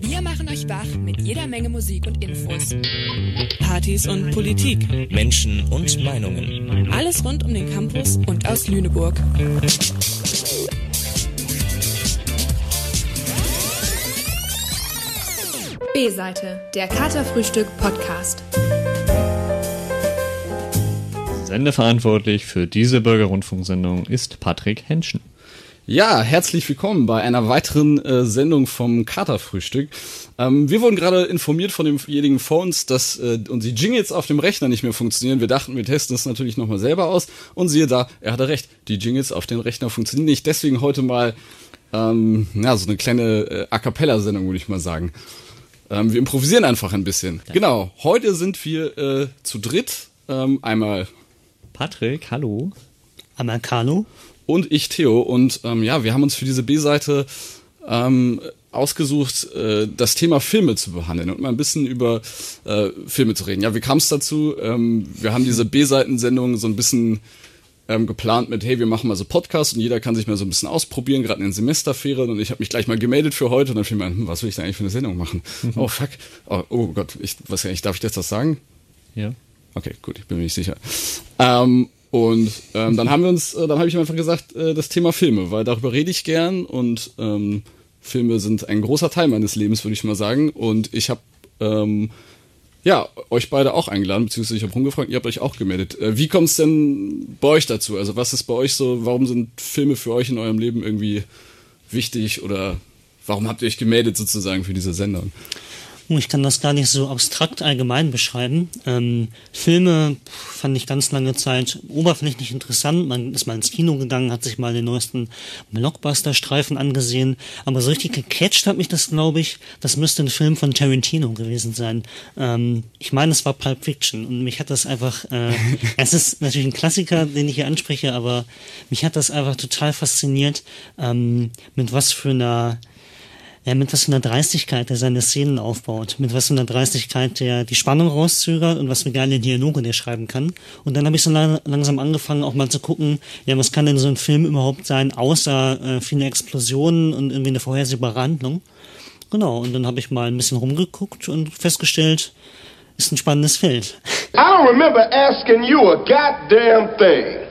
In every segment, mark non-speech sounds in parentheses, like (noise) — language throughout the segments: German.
Wir machen euch wach mit jeder Menge Musik und Infos. Partys und Politik. Menschen und Meinungen. Alles rund um den Campus und aus Lüneburg. B-Seite, der Katerfrühstück Podcast. Sendeverantwortlich für diese Bürgerrundfunksendung ist Patrick Henschen. Ja, herzlich willkommen bei einer weiteren äh, Sendung vom Katerfrühstück. Ähm, wir wurden gerade informiert von demjenigen vor uns, dass äh, unsere Jingles auf dem Rechner nicht mehr funktionieren. Wir dachten, wir testen das natürlich nochmal selber aus. Und siehe da, er hatte recht, die Jingles auf dem Rechner funktionieren nicht. Deswegen heute mal ähm, ja, so eine kleine äh, A Cappella-Sendung, würde ich mal sagen. Ähm, wir improvisieren einfach ein bisschen. Ja. Genau, heute sind wir äh, zu dritt. Ähm, einmal Patrick, hallo. Einmal Carlo und ich Theo. Und ähm, ja, wir haben uns für diese B-Seite ähm, ausgesucht, äh, das Thema Filme zu behandeln und mal ein bisschen über äh, Filme zu reden. Ja, wie kam es dazu? Ähm, wir haben diese B-Seitensendung so ein bisschen ähm, geplant mit, hey, wir machen mal so Podcasts und jeder kann sich mal so ein bisschen ausprobieren, gerade in den Semesterferien. Und ich habe mich gleich mal gemeldet für heute und dann fiel mir hm, was will ich da eigentlich für eine Sendung machen? Mhm. Oh, fuck. Oh, oh Gott, ich weiß ja nicht, darf ich jetzt das sagen? Ja. Okay, gut, ich bin mir nicht sicher. Ähm, und ähm, dann haben wir uns, äh, dann habe ich einfach gesagt, äh, das Thema Filme, weil darüber rede ich gern und ähm, Filme sind ein großer Teil meines Lebens, würde ich mal sagen. Und ich habe ähm, ja euch beide auch eingeladen, beziehungsweise ich habe rumgefragt, ihr habt euch auch gemeldet. Äh, wie kommt es denn bei euch dazu? Also was ist bei euch so? Warum sind Filme für euch in eurem Leben irgendwie wichtig oder warum habt ihr euch gemeldet sozusagen für diese Sendung? Ich kann das gar nicht so abstrakt allgemein beschreiben. Ähm, Filme fand ich ganz lange Zeit oberflächlich interessant. Man ist mal ins Kino gegangen, hat sich mal den neuesten Blockbuster-Streifen angesehen. Aber so richtig gecatcht hat mich das, glaube ich. Das müsste ein Film von Tarantino gewesen sein. Ähm, ich meine, es war Pulp Fiction. Und mich hat das einfach, äh, (laughs) es ist natürlich ein Klassiker, den ich hier anspreche, aber mich hat das einfach total fasziniert, ähm, mit was für einer ja, mit was für einer Dreistigkeit er seine Szenen aufbaut, mit was für einer Dreistigkeit der die Spannung rauszögert und was für geile Dialoge der schreiben kann. Und dann habe ich so lang, langsam angefangen, auch mal zu gucken, ja, was kann denn so ein Film überhaupt sein, außer äh, viele Explosionen und irgendwie eine vorhersehbare Handlung. Genau, und dann habe ich mal ein bisschen rumgeguckt und festgestellt, ist ein spannendes Feld. I don't remember asking you a goddamn thing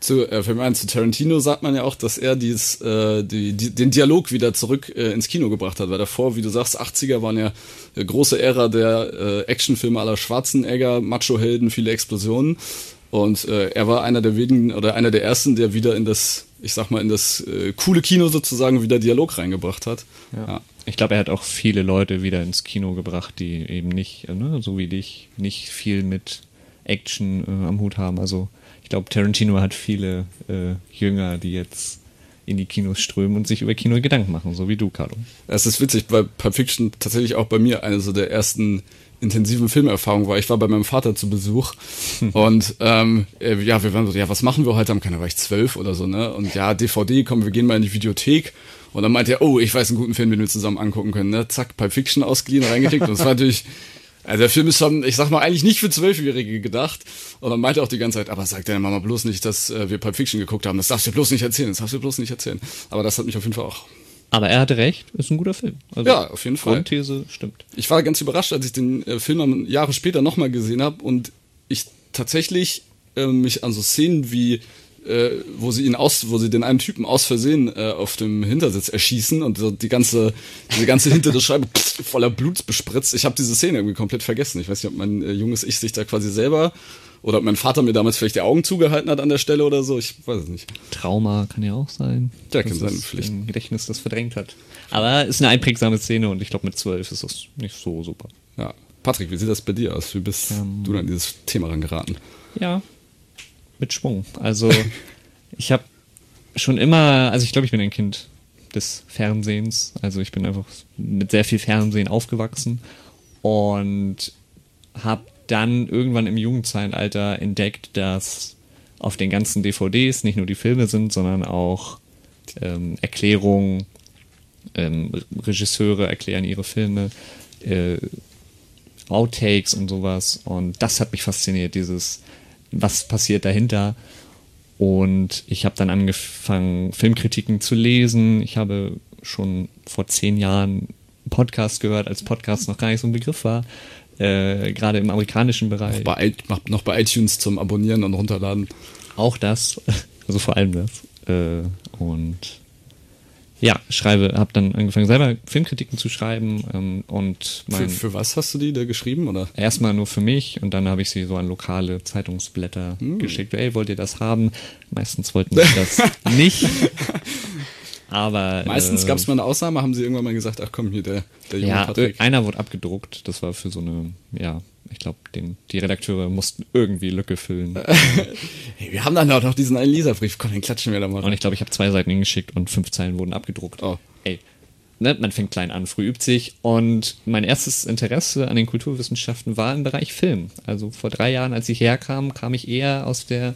zu, äh, wenn man zu Tarantino sagt man ja auch, dass er dies, äh, die, die, den Dialog wieder zurück äh, ins Kino gebracht hat, weil davor, wie du sagst, 80er waren ja äh, große Ära der äh, Actionfilme aller Schwarzenegger, Macho-Helden, viele Explosionen. Und äh, er war einer der wenigen oder einer der ersten, der wieder in das, ich sag mal, in das äh, coole Kino sozusagen wieder Dialog reingebracht hat. Ja. ja. Ich glaube, er hat auch viele Leute wieder ins Kino gebracht, die eben nicht, ne, so wie dich, nicht viel mit Action äh, am Hut haben. Also ich glaube, Tarantino hat viele äh, Jünger, die jetzt in die Kinos strömen und sich über Kino Gedanken machen, so wie du, Carlo. Es ist witzig, weil Pulp Fiction tatsächlich auch bei mir eine so der ersten intensiven Filmerfahrungen war. Ich war bei meinem Vater zu Besuch (laughs) und ähm, äh, ja, wir waren so, ja, was machen wir heute? Am keine war ich zwölf oder so, ne? Und ja, DVD, komm, wir gehen mal in die Videothek. Und dann meinte er, oh, ich weiß einen guten Film, den wir zusammen angucken können, ne? Zack, Pulp Fiction ausgeliehen, reingeklickt. Und das war natürlich also der Film ist schon, ich sag mal, eigentlich nicht für Zwölfjährige gedacht. Und dann meinte auch die ganze Zeit, aber sag deiner Mama bloß nicht, dass äh, wir Pulp Fiction geguckt haben. Das darfst du bloß nicht erzählen, das darfst du bloß nicht erzählen. Aber das hat mich auf jeden Fall auch. Aber er hatte recht, ist ein guter Film. Also ja, auf jeden Fall. Grundthese stimmt. Ich war ganz überrascht, als ich den äh, Film Jahre später nochmal gesehen habe und ich tatsächlich äh, mich an so Szenen wie äh, wo sie ihn aus, wo sie den einen Typen aus Versehen äh, auf dem Hintersitz erschießen und so die ganze, diese ganze hintere Scheibe (laughs) pff, voller Blut bespritzt. Ich habe diese Szene irgendwie komplett vergessen. Ich weiß nicht, ob mein äh, junges Ich sich da quasi selber oder ob mein Vater mir damals vielleicht die Augen zugehalten hat an der Stelle oder so. Ich weiß es nicht. Trauma kann ja auch sein. Ja, kann sein, vielleicht. Ein Gedächtnis das verdrängt hat. Aber ist eine einprägsame Szene und ich glaube, mit zwölf ist das nicht so super. Ja. Patrick, wie sieht das bei dir aus? Wie bist ähm, du an dieses Thema rangeraten? Ja, mit Schwung. Also (laughs) ich habe schon immer, also ich glaube, ich bin ein Kind des Fernsehens. Also ich bin einfach mit sehr viel Fernsehen aufgewachsen und habe dann irgendwann im Jugendzeitalter entdeckt, dass auf den ganzen DVDs nicht nur die Filme sind, sondern auch ähm, Erklärungen, ähm, Regisseure erklären ihre Filme, äh, Outtakes und sowas. Und das hat mich fasziniert, dieses was passiert dahinter. Und ich habe dann angefangen, Filmkritiken zu lesen. Ich habe schon vor zehn Jahren Podcast gehört, als Podcast noch gar nicht so ein Begriff war. Äh, Gerade im amerikanischen Bereich. Bei, noch bei iTunes zum Abonnieren und runterladen. Auch das. (laughs) Also vor allem das. Äh, und ja, schreibe, habe dann angefangen selber Filmkritiken zu schreiben ähm, und mein, für, für, was hast du die da geschrieben oder? Erstmal nur für mich und dann habe ich sie so an lokale Zeitungsblätter hm. geschickt. Ey, wollt ihr das haben? Meistens wollten sie das (laughs) nicht. Aber meistens äh, gab es mal eine Ausnahme, haben sie irgendwann mal gesagt, ach komm hier der der junge ja, Patrick. einer wurde abgedruckt. Das war für so eine ja ich glaube, die Redakteure mussten irgendwie Lücke füllen. (laughs) hey, wir haben dann auch noch diesen einen Leserbrief, komm, den klatschen wir da mal. Und ich glaube, ich habe zwei Seiten hingeschickt und fünf Zeilen wurden abgedruckt. Oh. Ey, ne, man fängt klein an, früh übt sich. Und mein erstes Interesse an den Kulturwissenschaften war im Bereich Film. Also vor drei Jahren, als ich herkam, kam ich eher aus der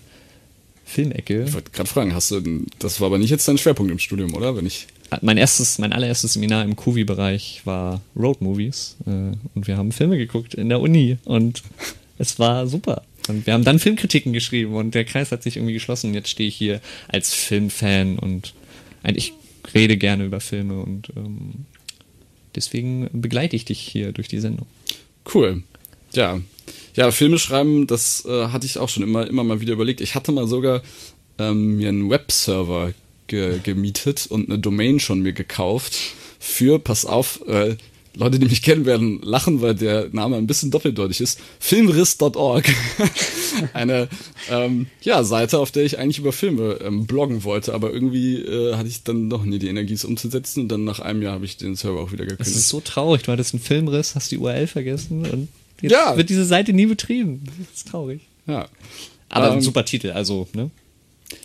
Filmecke. Ich wollte gerade fragen, hast du, das war aber nicht jetzt dein Schwerpunkt im Studium, oder? Wenn ich mein erstes, mein allererstes Seminar im Kuvi-Bereich war Road Movies äh, und wir haben Filme geguckt in der Uni und es war super. Und wir haben dann Filmkritiken geschrieben und der Kreis hat sich irgendwie geschlossen. Jetzt stehe ich hier als Filmfan und ich rede gerne über Filme und ähm, deswegen begleite ich dich hier durch die Sendung. Cool. Ja. Ja, Filme schreiben, das äh, hatte ich auch schon immer, immer mal wieder überlegt. Ich hatte mal sogar ähm, mir einen Webserver ge gemietet und eine Domain schon mir gekauft für, pass auf, äh, Leute, die mich kennen, werden lachen, weil der Name ein bisschen doppeldeutig ist. Filmriss.org. (laughs) Eine ähm, ja, Seite, auf der ich eigentlich über Filme ähm, bloggen wollte, aber irgendwie äh, hatte ich dann doch nie die Energie, es umzusetzen und dann nach einem Jahr habe ich den Server auch wieder gekündigt. Das ist so traurig, du hattest einen Filmriss, hast die URL vergessen und jetzt ja. wird diese Seite nie betrieben. Das ist traurig. Ja. Aber ähm, ein super Titel, also, ne?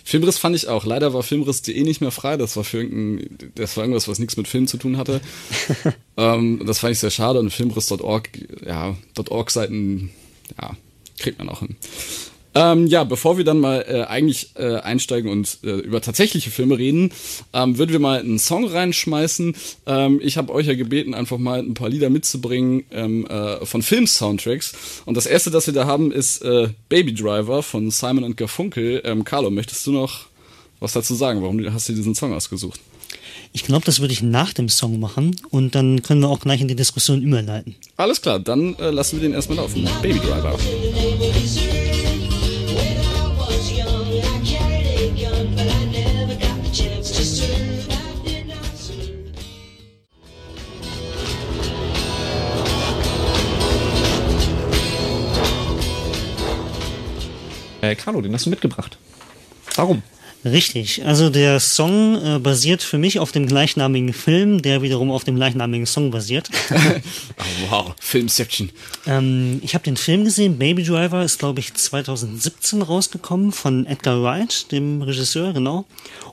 Filmriss fand ich auch. Leider war Filmriss.de nicht mehr frei. Das war für irgendein, das war irgendwas, was nichts mit Film zu tun hatte. (laughs) ähm, das fand ich sehr schade. Und Filmriss.org, ja, .org-Seiten, ja, kriegt man auch hin. Ähm, ja, bevor wir dann mal äh, eigentlich äh, einsteigen und äh, über tatsächliche Filme reden, ähm, würden wir mal einen Song reinschmeißen. Ähm, ich habe euch ja gebeten, einfach mal ein paar Lieder mitzubringen ähm, äh, von Film-Soundtracks. Und das erste, das wir da haben, ist äh, Baby Driver von Simon und Garfunkel. Ähm, Carlo, möchtest du noch was dazu sagen? Warum hast du diesen Song ausgesucht? Ich glaube, das würde ich nach dem Song machen und dann können wir auch gleich in die Diskussion überleiten. Alles klar, dann äh, lassen wir den erstmal laufen. Baby Driver. Äh, Carlo, den hast du mitgebracht. Warum? Richtig, also der Song äh, basiert für mich auf dem gleichnamigen Film, der wiederum auf dem gleichnamigen Song basiert. (laughs) oh, wow, Filmception. Ähm, ich habe den Film gesehen, Baby Driver ist glaube ich 2017 rausgekommen von Edgar Wright, dem Regisseur, genau.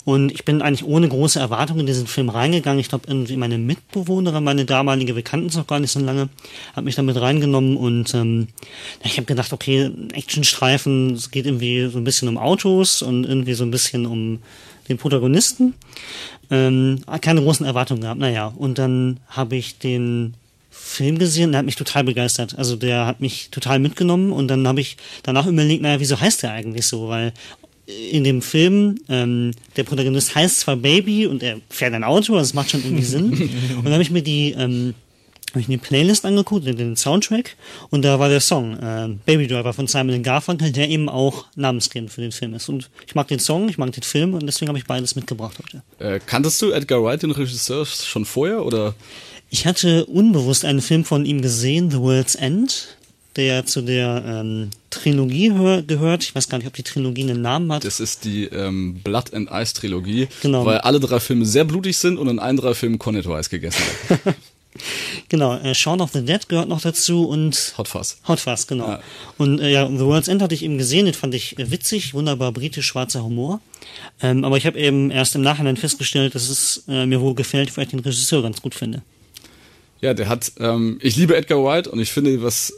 Und ich bin eigentlich ohne große Erwartungen in diesen Film reingegangen. Ich glaube, irgendwie meine Mitbewohnerin, meine damalige Bekannten noch gar nicht so lange, hat mich damit reingenommen und ähm, ich habe gedacht, okay, Actionstreifen, es geht irgendwie so ein bisschen um Autos und irgendwie so ein bisschen um den Protagonisten. Ähm, keine großen Erwartungen gehabt. Naja, und dann habe ich den Film gesehen, der hat mich total begeistert. Also der hat mich total mitgenommen und dann habe ich danach überlegt, naja, wieso heißt der eigentlich so? Weil in dem Film, ähm, der Protagonist heißt zwar Baby und er fährt ein Auto, das macht schon irgendwie Sinn. (laughs) und dann habe ich mir die, ähm, habe ich eine Playlist angeguckt, den Soundtrack, und da war der Song äh, Baby Driver von Simon Garfunkel, der eben auch namensgebend für den Film ist. Und ich mag den Song, ich mag den Film und deswegen habe ich beides mitgebracht heute. Äh, kanntest du Edgar Wright, den Regisseur, schon vorher oder? Ich hatte unbewusst einen Film von ihm gesehen, The World's End der zu der ähm, Trilogie gehört. Ich weiß gar nicht, ob die Trilogie einen Namen hat. Das ist die ähm, Blood and Ice Trilogie, genau. weil alle drei Filme sehr blutig sind und in allen drei Filmen Cornetto Eis gegessen wird. (laughs) genau, äh, Shaun of the Dead gehört noch dazu und Hot Fuzz. Hot Fuzz, genau. Ja. Und äh, ja, The World's End hatte ich eben gesehen, den fand ich äh, witzig, wunderbar britisch-schwarzer Humor. Ähm, aber ich habe eben erst im Nachhinein festgestellt, dass es äh, mir wohl gefällt, weil ich den Regisseur ganz gut finde. Ja, der hat, ähm, ich liebe Edgar White und ich finde, was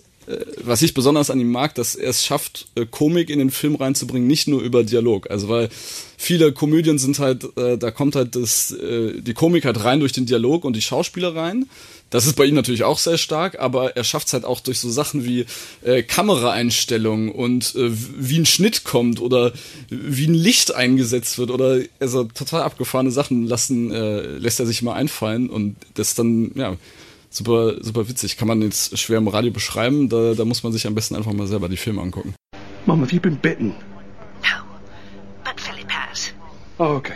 was ich besonders an ihm mag, dass er es schafft, äh, Komik in den Film reinzubringen, nicht nur über Dialog. Also weil viele Komödien sind halt, äh, da kommt halt das, äh, die Komik halt rein durch den Dialog und die Schauspieler rein. Das ist bei ihm natürlich auch sehr stark, aber er schafft es halt auch durch so Sachen wie äh, Kameraeinstellungen und äh, wie ein Schnitt kommt oder wie ein Licht eingesetzt wird oder also total abgefahrene Sachen lassen, äh, lässt er sich mal einfallen und das dann, ja, super, super witzig. Kann man jetzt schwer im Radio beschreiben, da, da muss man sich am besten einfach mal selber die Filme angucken. Mom, have you been bitten? No, but Philip has. Oh, okay.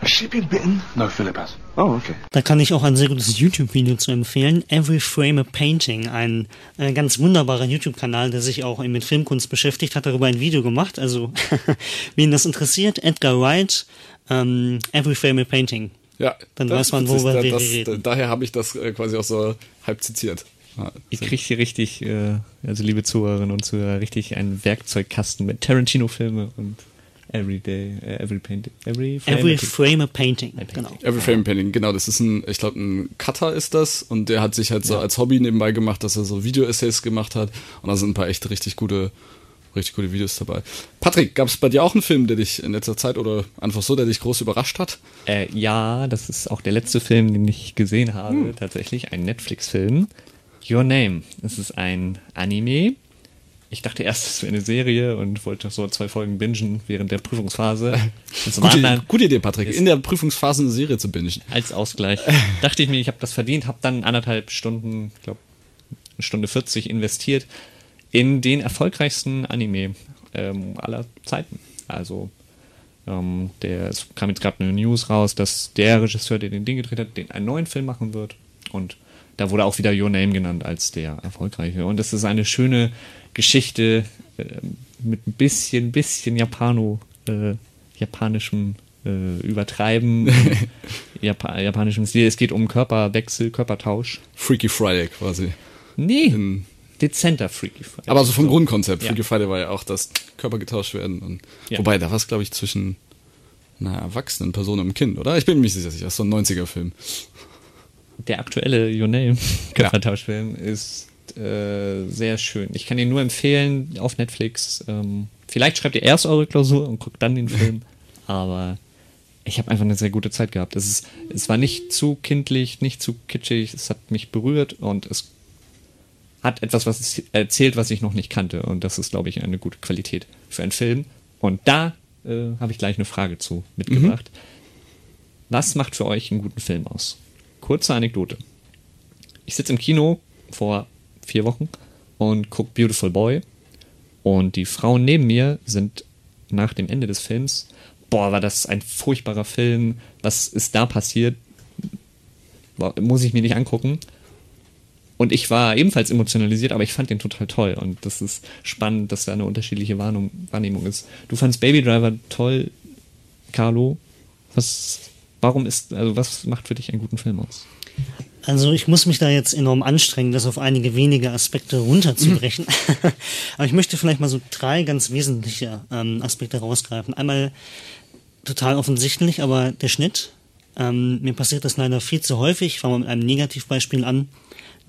Has she been bitten? No, Philip has. Oh, okay. Da kann ich auch ein sehr gutes YouTube-Video zu empfehlen. Every Frame a Painting, ein äh, ganz wunderbarer YouTube-Kanal, der sich auch mit Filmkunst beschäftigt, hat darüber ein Video gemacht. Also, (laughs) wen das interessiert, Edgar Wright, ähm, Every Frame a Painting. Ja, dann weiß man, worüber da, wir das, reden. Daher habe ich das äh, quasi auch so halb zitiert. Ja, ich kriege hier richtig, äh, also liebe Zuhörerinnen und Zuhörer, richtig einen Werkzeugkasten mit Tarantino-Filme und Everyday, uh, every painting, every frame, every frame a painting, a painting. genau. Every frame a painting, genau. Das ist ein, ich glaube, ein Cutter ist das und der hat sich halt so ja. als Hobby nebenbei gemacht, dass er so Video-Essays gemacht hat und da sind ein paar echt richtig gute, richtig gute Videos dabei. Patrick, gab es bei dir auch einen Film, der dich in letzter Zeit oder einfach so, der dich groß überrascht hat? Äh, ja, das ist auch der letzte Film, den ich gesehen habe, hm. tatsächlich, ein Netflix-Film. Your Name. Es ist ein Anime ich dachte erst, es wäre eine Serie und wollte so zwei Folgen bingen während der Prüfungsphase. (laughs) gute, gute Idee, Patrick, in der Prüfungsphase eine Serie zu bingen. Als Ausgleich. (laughs) dachte ich mir, ich habe das verdient, habe dann anderthalb Stunden, ich glaube, eine Stunde 40 investiert in den erfolgreichsten Anime ähm, aller Zeiten. Also ähm, der, es kam jetzt gerade eine News raus, dass der Regisseur, der den Ding gedreht hat, den einen neuen Film machen wird. Und da wurde auch wieder Your Name genannt als der erfolgreiche. Und das ist eine schöne Geschichte äh, mit ein bisschen, bisschen Japano, äh, japanischem äh, Übertreiben, (laughs) Jap japanischem Stil. Es geht um Körperwechsel, Körpertausch. Freaky Friday quasi. Nee. In dezenter Freaky Friday. Aber so vom so. Grundkonzept. Freaky ja. Friday war ja auch, dass Körper getauscht werden. Und, ja. Wobei, da war es, glaube ich, zwischen einer erwachsenen Person und einem Kind, oder? Ich bin mir nicht sicher, das ist so ein 90er-Film. Der aktuelle Your Name Körpertauschfilm ja. ist äh, sehr schön. Ich kann ihn nur empfehlen auf Netflix. Ähm, vielleicht schreibt ihr erst eure Klausur und guckt dann den Film. (laughs) Aber ich habe einfach eine sehr gute Zeit gehabt. Es, ist, es war nicht zu kindlich, nicht zu kitschig. Es hat mich berührt und es hat etwas, was erzählt, was ich noch nicht kannte. Und das ist, glaube ich, eine gute Qualität für einen Film. Und da äh, habe ich gleich eine Frage zu mitgebracht. Mhm. Was macht für euch einen guten Film aus? Kurze Anekdote. Ich sitze im Kino vor vier Wochen und gucke Beautiful Boy. Und die Frauen neben mir sind nach dem Ende des Films, boah, war das ein furchtbarer Film, was ist da passiert? Muss ich mir nicht angucken. Und ich war ebenfalls emotionalisiert, aber ich fand den total toll. Und das ist spannend, dass da eine unterschiedliche Wahrnehmung ist. Du fandst Baby Driver toll, Carlo. Was, warum ist, also was macht für dich einen guten Film aus? Also ich muss mich da jetzt enorm anstrengen, das auf einige wenige Aspekte runterzubrechen. Mhm. (laughs) Aber ich möchte vielleicht mal so drei ganz wesentliche ähm, Aspekte rausgreifen. Einmal total offensichtlich, aber der Schnitt. Ähm, mir passiert das leider viel zu häufig. Ich fange mal mit einem Negativbeispiel an,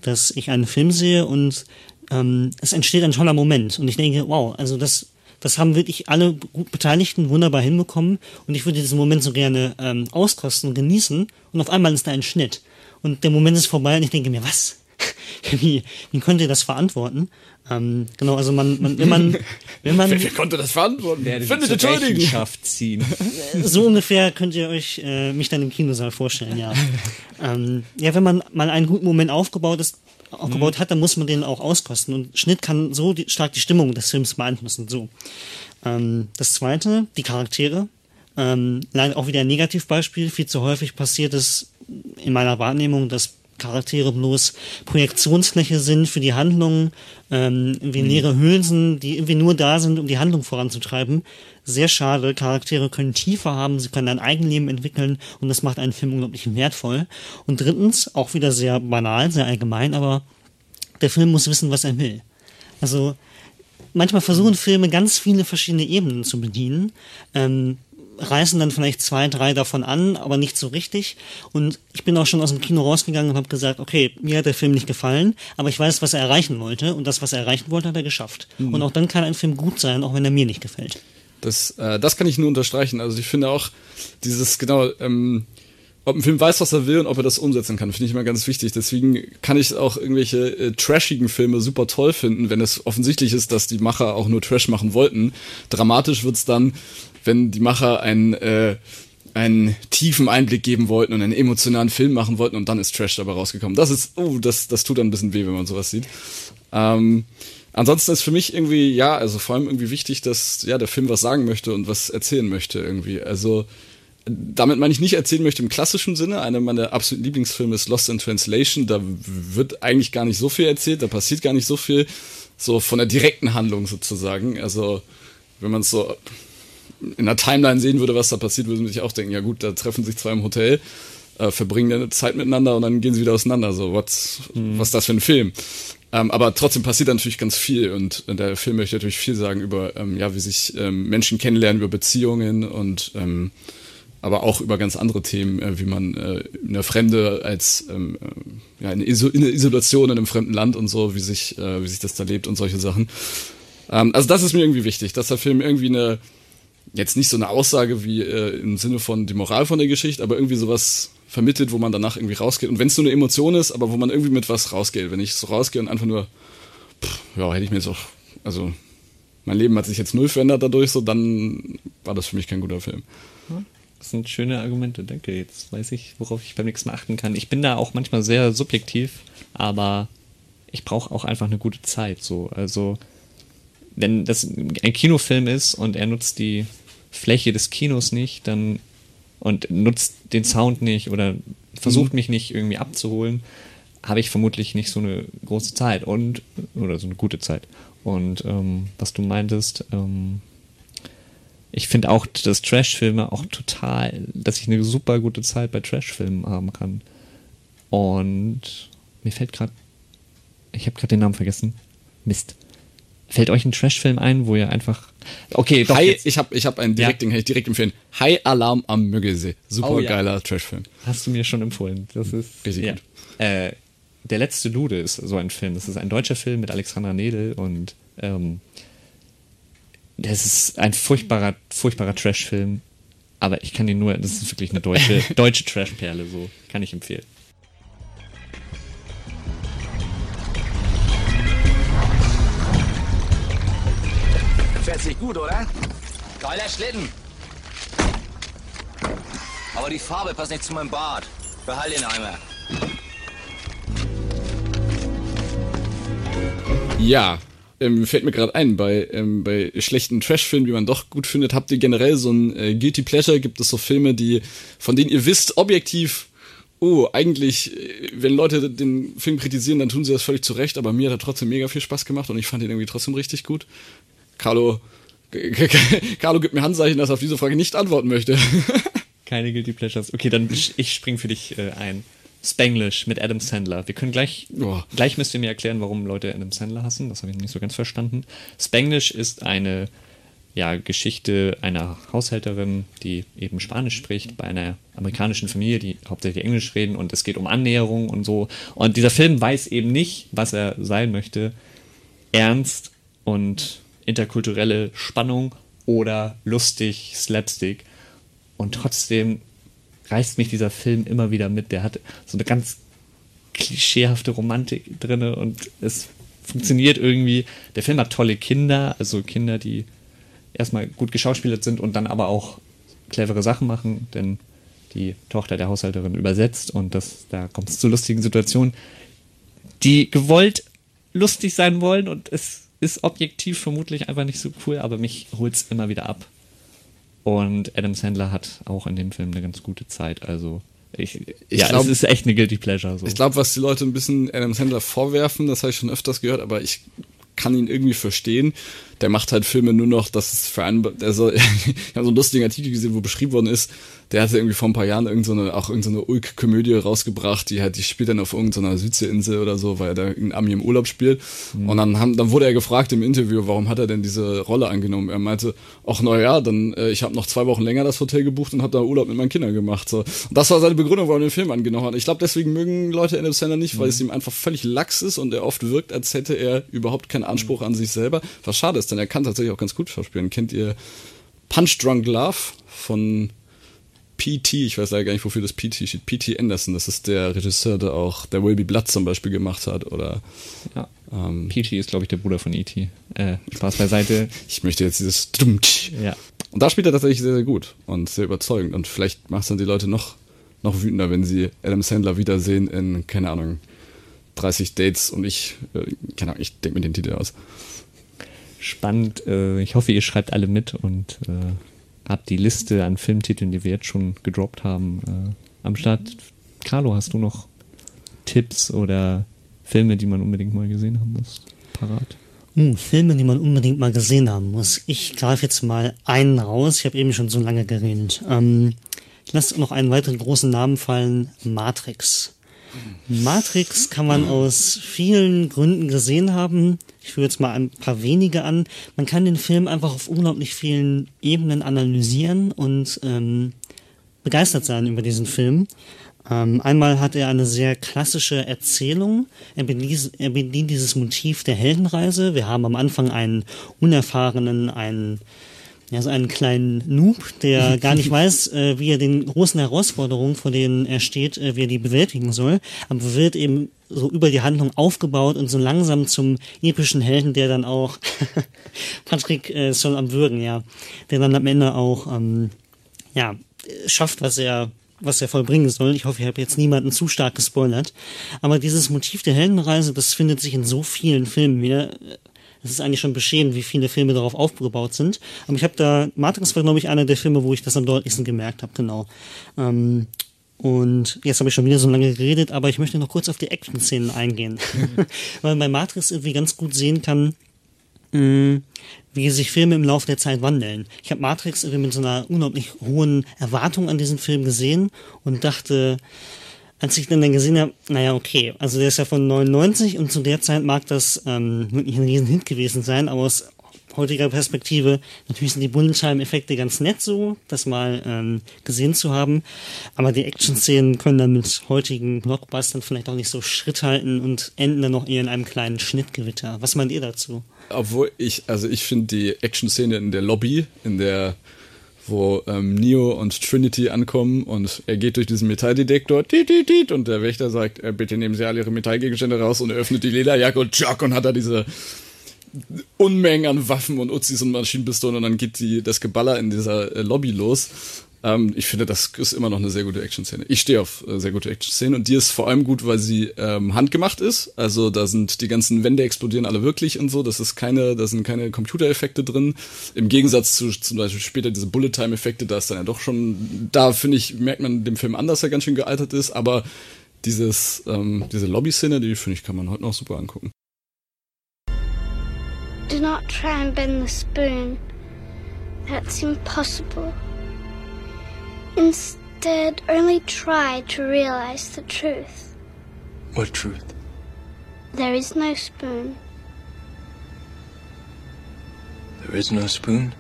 dass ich einen Film sehe und ähm, es entsteht ein toller Moment. Und ich denke, wow, also das das haben wirklich alle Beteiligten wunderbar hinbekommen und ich würde diesen Moment so gerne ähm, auskosten und genießen und auf einmal ist da ein Schnitt und der Moment ist vorbei und ich denke mir, was? (laughs) wie, wie könnt ihr das verantworten? Ähm, genau, also man, man, wenn man, (laughs) wenn man. Wer, wer konnte das verantworten? Wer Findet entschuldigen. ziehen. So ungefähr könnt ihr euch äh, mich dann im Kinosaal vorstellen, ja. (laughs) ähm, ja, wenn man mal einen guten Moment aufgebaut ist, aufgebaut mhm. hat, dann muss man den auch auskosten. Und Schnitt kann so die, stark die Stimmung des Films beeinflussen. So. Ähm, das zweite, die Charaktere. Ähm, leider auch wieder ein Negativbeispiel. Viel zu häufig passiert es in meiner Wahrnehmung, dass Charaktere bloß Projektionsfläche sind für die Handlung, ähm, irgendwie mhm. leere Hülsen, die irgendwie nur da sind, um die Handlung voranzutreiben. Sehr schade. Charaktere können Tiefe haben, sie können ein Eigenleben entwickeln und das macht einen Film unglaublich wertvoll. Und drittens, auch wieder sehr banal, sehr allgemein, aber der Film muss wissen, was er will. Also manchmal versuchen Filme ganz viele verschiedene Ebenen zu bedienen. Ähm, reißen dann vielleicht zwei, drei davon an, aber nicht so richtig. Und ich bin auch schon aus dem Kino rausgegangen und habe gesagt, okay, mir hat der Film nicht gefallen, aber ich weiß, was er erreichen wollte. Und das, was er erreichen wollte, hat er geschafft. Mhm. Und auch dann kann ein Film gut sein, auch wenn er mir nicht gefällt. Das, äh, das kann ich nur unterstreichen. Also ich finde auch dieses, genau, ähm, ob ein Film weiß, was er will und ob er das umsetzen kann, finde ich immer ganz wichtig. Deswegen kann ich auch irgendwelche äh, trashigen Filme super toll finden, wenn es offensichtlich ist, dass die Macher auch nur Trash machen wollten. Dramatisch wird's dann, wenn die Macher ein, äh, einen tiefen Einblick geben wollten und einen emotionalen Film machen wollten und dann ist Trash dabei rausgekommen. Das ist, oh, das, das tut ein bisschen weh, wenn man sowas sieht. Ähm, ansonsten ist für mich irgendwie, ja, also vor allem irgendwie wichtig, dass ja der Film was sagen möchte und was erzählen möchte irgendwie. Also damit meine ich nicht erzählen möchte im klassischen Sinne. Einer meiner absoluten Lieblingsfilme ist Lost in Translation. Da wird eigentlich gar nicht so viel erzählt, da passiert gar nicht so viel, so von der direkten Handlung sozusagen. Also wenn man es so in der Timeline sehen würde, was da passiert, würde man sich auch denken, ja gut, da treffen sich zwei im Hotel, äh, verbringen eine Zeit miteinander und dann gehen sie wieder auseinander. So, what, mhm. was ist das für ein Film? Ähm, aber trotzdem passiert natürlich ganz viel und der Film möchte natürlich viel sagen über, ähm, ja, wie sich ähm, Menschen kennenlernen, über Beziehungen und ähm, aber auch über ganz andere Themen, äh, wie man äh, in der Fremde als ähm, äh, ja, in, Iso in Isolation in einem fremden Land und so, wie sich, äh, wie sich das da lebt und solche Sachen. Ähm, also das ist mir irgendwie wichtig, dass der Film irgendwie eine, jetzt nicht so eine Aussage wie äh, im Sinne von die Moral von der Geschichte, aber irgendwie sowas vermittelt, wo man danach irgendwie rausgeht. Und wenn es nur eine Emotion ist, aber wo man irgendwie mit was rausgeht. Wenn ich so rausgehe und einfach nur, pff, ja, hätte ich mir jetzt auch, also mein Leben hat sich jetzt null verändert dadurch, so dann war das für mich kein guter Film. Das sind schöne Argumente, danke. Jetzt weiß ich, worauf ich beim nächsten Mal achten kann. Ich bin da auch manchmal sehr subjektiv, aber ich brauche auch einfach eine gute Zeit. So, also wenn das ein Kinofilm ist und er nutzt die Fläche des Kinos nicht, dann und nutzt den Sound nicht oder versucht mhm. mich nicht irgendwie abzuholen, habe ich vermutlich nicht so eine große Zeit und oder so eine gute Zeit. Und ähm, was du meintest, ähm, ich finde auch, dass Trash-Filme auch total, dass ich eine super gute Zeit bei Trash-Filmen haben kann. Und mir fällt gerade, ich habe gerade den Namen vergessen. Mist. Fällt euch ein Trash-Film ein, wo ihr einfach. Okay, doch. Hi, ich habe ich hab einen direkt, ja. den kann ich direkt empfehlen. High Alarm am Müggelsee. Super oh, ja. geiler Trash-Film. Hast du mir schon empfohlen. Das ist. Richtig ja. gut. Äh, Der letzte Lude ist so ein Film. Das ist ein deutscher Film mit Alexandra Nedel und ähm, das ist ein furchtbarer, furchtbarer Trash-Film. Aber ich kann ihn nur, das ist wirklich eine deutsche, (laughs) deutsche Trash-Perle, so. Kann ich empfehlen. Fährt sich gut, oder? Geiler Schlitten. Aber die Farbe passt nicht zu meinem Bart. Behalt den Eimer. Ja, ähm, fällt mir gerade ein, bei, ähm, bei schlechten Trash-Filmen, die man doch gut findet, habt ihr generell so ein äh, Guilty Pleasure? Gibt es so Filme, die, von denen ihr wisst, objektiv, oh, eigentlich, äh, wenn Leute den Film kritisieren, dann tun sie das völlig zu Recht, aber mir hat er trotzdem mega viel Spaß gemacht und ich fand ihn irgendwie trotzdem richtig gut. Carlo, Carlo gibt mir Handzeichen, dass er auf diese Frage nicht antworten möchte. (laughs) Keine Guilty Pleasures. Okay, dann ich spring für dich äh, ein. Spanglish mit Adam Sandler. Wir können gleich, oh. gleich müsst ihr mir erklären, warum Leute Adam Sandler hassen. Das habe ich nicht so ganz verstanden. Spanglish ist eine ja, Geschichte einer Haushälterin, die eben Spanisch spricht, bei einer amerikanischen Familie, die hauptsächlich Englisch reden und es geht um Annäherung und so. Und dieser Film weiß eben nicht, was er sein möchte. Ernst und interkulturelle Spannung oder lustig, Slapstick. Und trotzdem reißt mich dieser Film immer wieder mit. Der hat so eine ganz klischeehafte Romantik drin und es funktioniert irgendwie. Der Film hat tolle Kinder, also Kinder, die erstmal gut geschauspielert sind und dann aber auch clevere Sachen machen, denn die Tochter der Haushälterin übersetzt und das, da kommt es zu lustigen Situationen, die gewollt lustig sein wollen und es ist objektiv vermutlich einfach nicht so cool, aber mich holt es immer wieder ab. Und Adam Sandler hat auch in dem Film eine ganz gute Zeit. Also ich, ich ja, glaub, es ist echt eine Guilty Pleasure. So. Ich glaube, was die Leute ein bisschen Adam Sandler vorwerfen, das habe ich schon öfters gehört, aber ich kann ihn irgendwie verstehen der macht halt Filme nur noch, das ist für einen, also (laughs) ich habe so einen lustigen Artikel gesehen, wo beschrieben worden ist, der hatte irgendwie vor ein paar Jahren irgendeine, so auch irgendeine so Ulk-Komödie rausgebracht, die halt, die spielt dann auf irgendeiner Südseeinsel oder so, weil er da in Ami im Urlaub spielt. Mhm. Und dann haben, dann wurde er gefragt im Interview, warum hat er denn diese Rolle angenommen? Er meinte, ach na ja, dann äh, ich habe noch zwei Wochen länger das Hotel gebucht und habe da Urlaub mit meinen Kindern gemacht. So. Und das war seine Begründung, warum er den Film angenommen hat. Ich glaube, deswegen mögen Leute Adam Sandler nicht, weil mhm. es ihm einfach völlig lax ist und er oft wirkt, als hätte er überhaupt keinen Anspruch mhm. an sich selber. Was schade ist, denn er kann tatsächlich auch ganz gut schauspielen. Kennt ihr Punch Drunk Love von PT, ich weiß leider gar nicht, wofür das PT steht. PT Anderson, das ist der Regisseur, der auch der Will Be Blood zum Beispiel gemacht hat. Oder, ja. Ähm, PT ist, glaube ich, der Bruder von E.T. Äh, Spaß beiseite. (laughs) Ich möchte jetzt dieses Ja. Und da spielt er tatsächlich sehr, sehr gut und sehr überzeugend. Und vielleicht macht es dann die Leute noch, noch wütender, wenn sie Adam Sandler wiedersehen in, keine Ahnung, 30 Dates und ich, äh, keine Ahnung, ich denke mir den Titel aus. Spannend. Äh, ich hoffe, ihr schreibt alle mit und äh, habt die Liste an Filmtiteln, die wir jetzt schon gedroppt haben, äh, am Start. Carlo, hast du noch Tipps oder Filme, die man unbedingt mal gesehen haben muss, parat? Uh, Filme, die man unbedingt mal gesehen haben muss. Ich greife jetzt mal einen raus. Ich habe eben schon so lange geredet. Ähm, ich lasse noch einen weiteren großen Namen fallen. Matrix. Matrix kann man aus vielen Gründen gesehen haben. Ich führe jetzt mal ein paar wenige an. Man kann den Film einfach auf unglaublich vielen Ebenen analysieren und ähm, begeistert sein über diesen Film. Ähm, einmal hat er eine sehr klassische Erzählung. Er bedient, er bedient dieses Motiv der Heldenreise. Wir haben am Anfang einen unerfahrenen, einen ja, so einen kleinen Noob, der (laughs) gar nicht weiß, äh, wie er den großen Herausforderungen, vor denen er steht, äh, wie er die bewältigen soll, aber wird eben so über die Handlung aufgebaut und so langsam zum epischen Helden, der dann auch, (laughs) Patrick äh, schon am Würgen, ja, der dann am Ende auch, ähm, ja, schafft, was er was er vollbringen soll. Ich hoffe, ich habe jetzt niemanden zu stark gespoilert. Aber dieses Motiv der Heldenreise, das findet sich in so vielen Filmen wieder. Es ist eigentlich schon beschämend, wie viele Filme darauf aufgebaut sind. Aber ich habe da, Matrix war, glaube ich, einer der Filme, wo ich das am deutlichsten gemerkt habe, genau. Ähm, und jetzt habe ich schon wieder so lange geredet, aber ich möchte noch kurz auf die Action-Szenen eingehen. (laughs) Weil man bei Matrix irgendwie ganz gut sehen kann, mh, mm, wie sich Filme im Laufe der Zeit wandeln. Ich habe Matrix irgendwie mit so einer unglaublich hohen Erwartung an diesen Film gesehen und dachte, als ich dann, dann gesehen habe, naja, okay, also der ist ja von 99 und zu der Zeit mag das ähm, wirklich ein Riesenhit gewesen sein, aber aus heutiger Perspektive, natürlich sind die Bullenscheiben-Effekte ganz nett so, das mal ähm, gesehen zu haben, aber die Action-Szenen können dann mit heutigen Blockbustern vielleicht auch nicht so Schritt halten und enden dann noch eher in einem kleinen Schnittgewitter. Was meint ihr dazu? Obwohl ich, also ich finde die Action-Szene in der Lobby, in der wo ähm, Neo und Trinity ankommen und er geht durch diesen Metalldetektor tit, tit, tit, und der Wächter sagt, äh, bitte nehmen Sie alle Ihre Metallgegenstände raus und öffnet die Lederjacke und tschack und hat da diese Unmengen an Waffen und Uzis und Maschinenpistolen und dann geht die, das Geballer in dieser äh, Lobby los. Ähm, ich finde, das ist immer noch eine sehr gute Action-Szene. Ich stehe auf äh, sehr gute Action-Szenen und die ist vor allem gut, weil sie ähm, handgemacht ist. Also da sind die ganzen Wände explodieren alle wirklich und so. Das ist keine, da sind keine Computereffekte drin. Im Gegensatz zu zum Beispiel später diese Bullet-Time-Effekte, da ist dann ja doch schon, da finde ich, merkt man dem Film an, dass er ganz schön gealtert ist, aber dieses, ähm, diese Lobby-Szene, die finde ich, kann man heute noch super angucken. Do not try and bend the spoon. That's impossible. Instead, only try to realize the truth. What truth? There is no spoon. There is no spoon?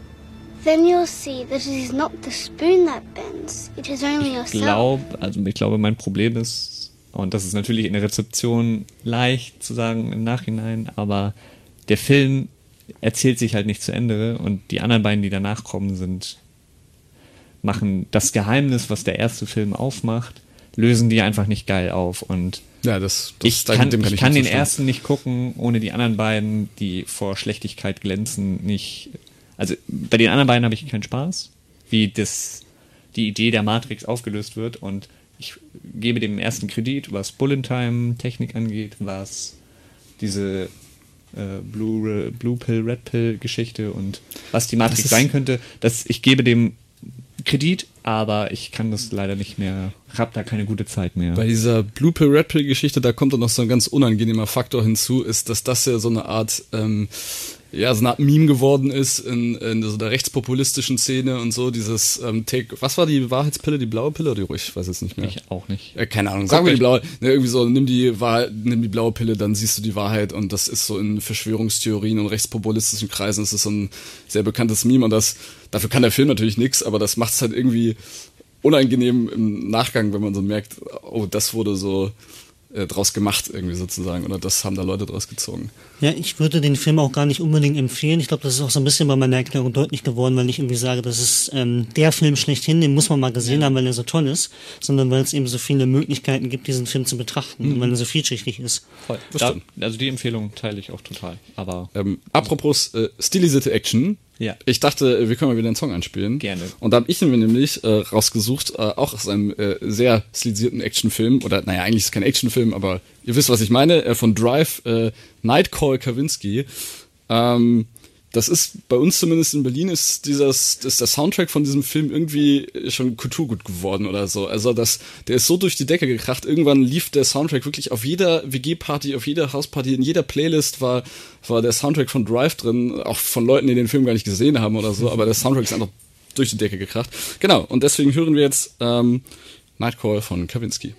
Then you'll see that it is not the spoon that bends, it is only yourself. Ich glaube, also ich glaube, mein Problem ist, und das ist natürlich in der Rezeption leicht zu sagen im Nachhinein, aber der Film erzählt sich halt nicht zu Ende und die anderen beiden, die danach kommen, sind machen das Geheimnis, was der erste Film aufmacht, lösen die einfach nicht geil auf und ja, das, das ich kann, kann, ich kann den ersten nicht gucken, ohne die anderen beiden, die vor Schlechtigkeit glänzen, nicht. Also bei den anderen beiden habe ich keinen Spaß, wie das die Idee der Matrix aufgelöst wird und ich gebe dem ersten Kredit, was Bullet Time Technik angeht, was diese äh, Blue, Blue Pill, Red Pill Geschichte und was die Matrix sein könnte, dass ich gebe dem Kredit, aber ich kann das leider nicht mehr, hab da keine gute Zeit mehr. Bei dieser Blue Pill, Red Pill Geschichte, da kommt dann noch so ein ganz unangenehmer Faktor hinzu, ist, dass das ja so eine Art ähm, ja, so eine Art Meme geworden ist in, in so der rechtspopulistischen Szene und so, dieses ähm, Take, was war die Wahrheitspille, die blaue Pille oder die ruhig, ich weiß jetzt nicht mehr. Ich auch nicht. Äh, keine Ahnung, sagen wir die blaue, ne, irgendwie so, nimm die Wahrheit, nimm die blaue Pille, dann siehst du die Wahrheit und das ist so in Verschwörungstheorien und rechtspopulistischen Kreisen, das ist so ein sehr bekanntes Meme und das, dafür kann der Film natürlich nichts, aber das macht es halt irgendwie unangenehm im Nachgang, wenn man so merkt, oh, das wurde so äh, draus gemacht irgendwie sozusagen oder das haben da Leute draus gezogen. Ja, ich würde den Film auch gar nicht unbedingt empfehlen. Ich glaube, das ist auch so ein bisschen bei meiner Erklärung deutlich geworden, weil ich irgendwie sage, das ist ähm, der Film schlechthin, den muss man mal gesehen ja. haben, weil er so toll ist, sondern weil es eben so viele Möglichkeiten gibt, diesen Film zu betrachten mhm. und weil er so vielschichtig ist. Voll. Da, also die Empfehlung teile ich auch total. Aber ähm, apropos äh, stilisierte Action, Ja. Ich dachte, wir können mal wieder einen Song anspielen. Gerne. Und da habe ich mir nämlich äh, rausgesucht, äh, auch aus einem äh, sehr stilisierten Actionfilm, oder naja, eigentlich ist es kein Actionfilm, aber ihr wisst, was ich meine, äh, von Drive, äh, Nightcall Kawinski. Ähm, das ist bei uns zumindest in Berlin ist dieses ist der Soundtrack von diesem Film irgendwie schon kulturgut geworden oder so. Also das der ist so durch die Decke gekracht. Irgendwann lief der Soundtrack wirklich auf jeder WG Party, auf jeder Hausparty, in jeder Playlist war war der Soundtrack von Drive drin, auch von Leuten, die den Film gar nicht gesehen haben oder so, aber der Soundtrack ist einfach durch die Decke gekracht. Genau, und deswegen hören wir jetzt ähm, Nightcall von Kavinsky.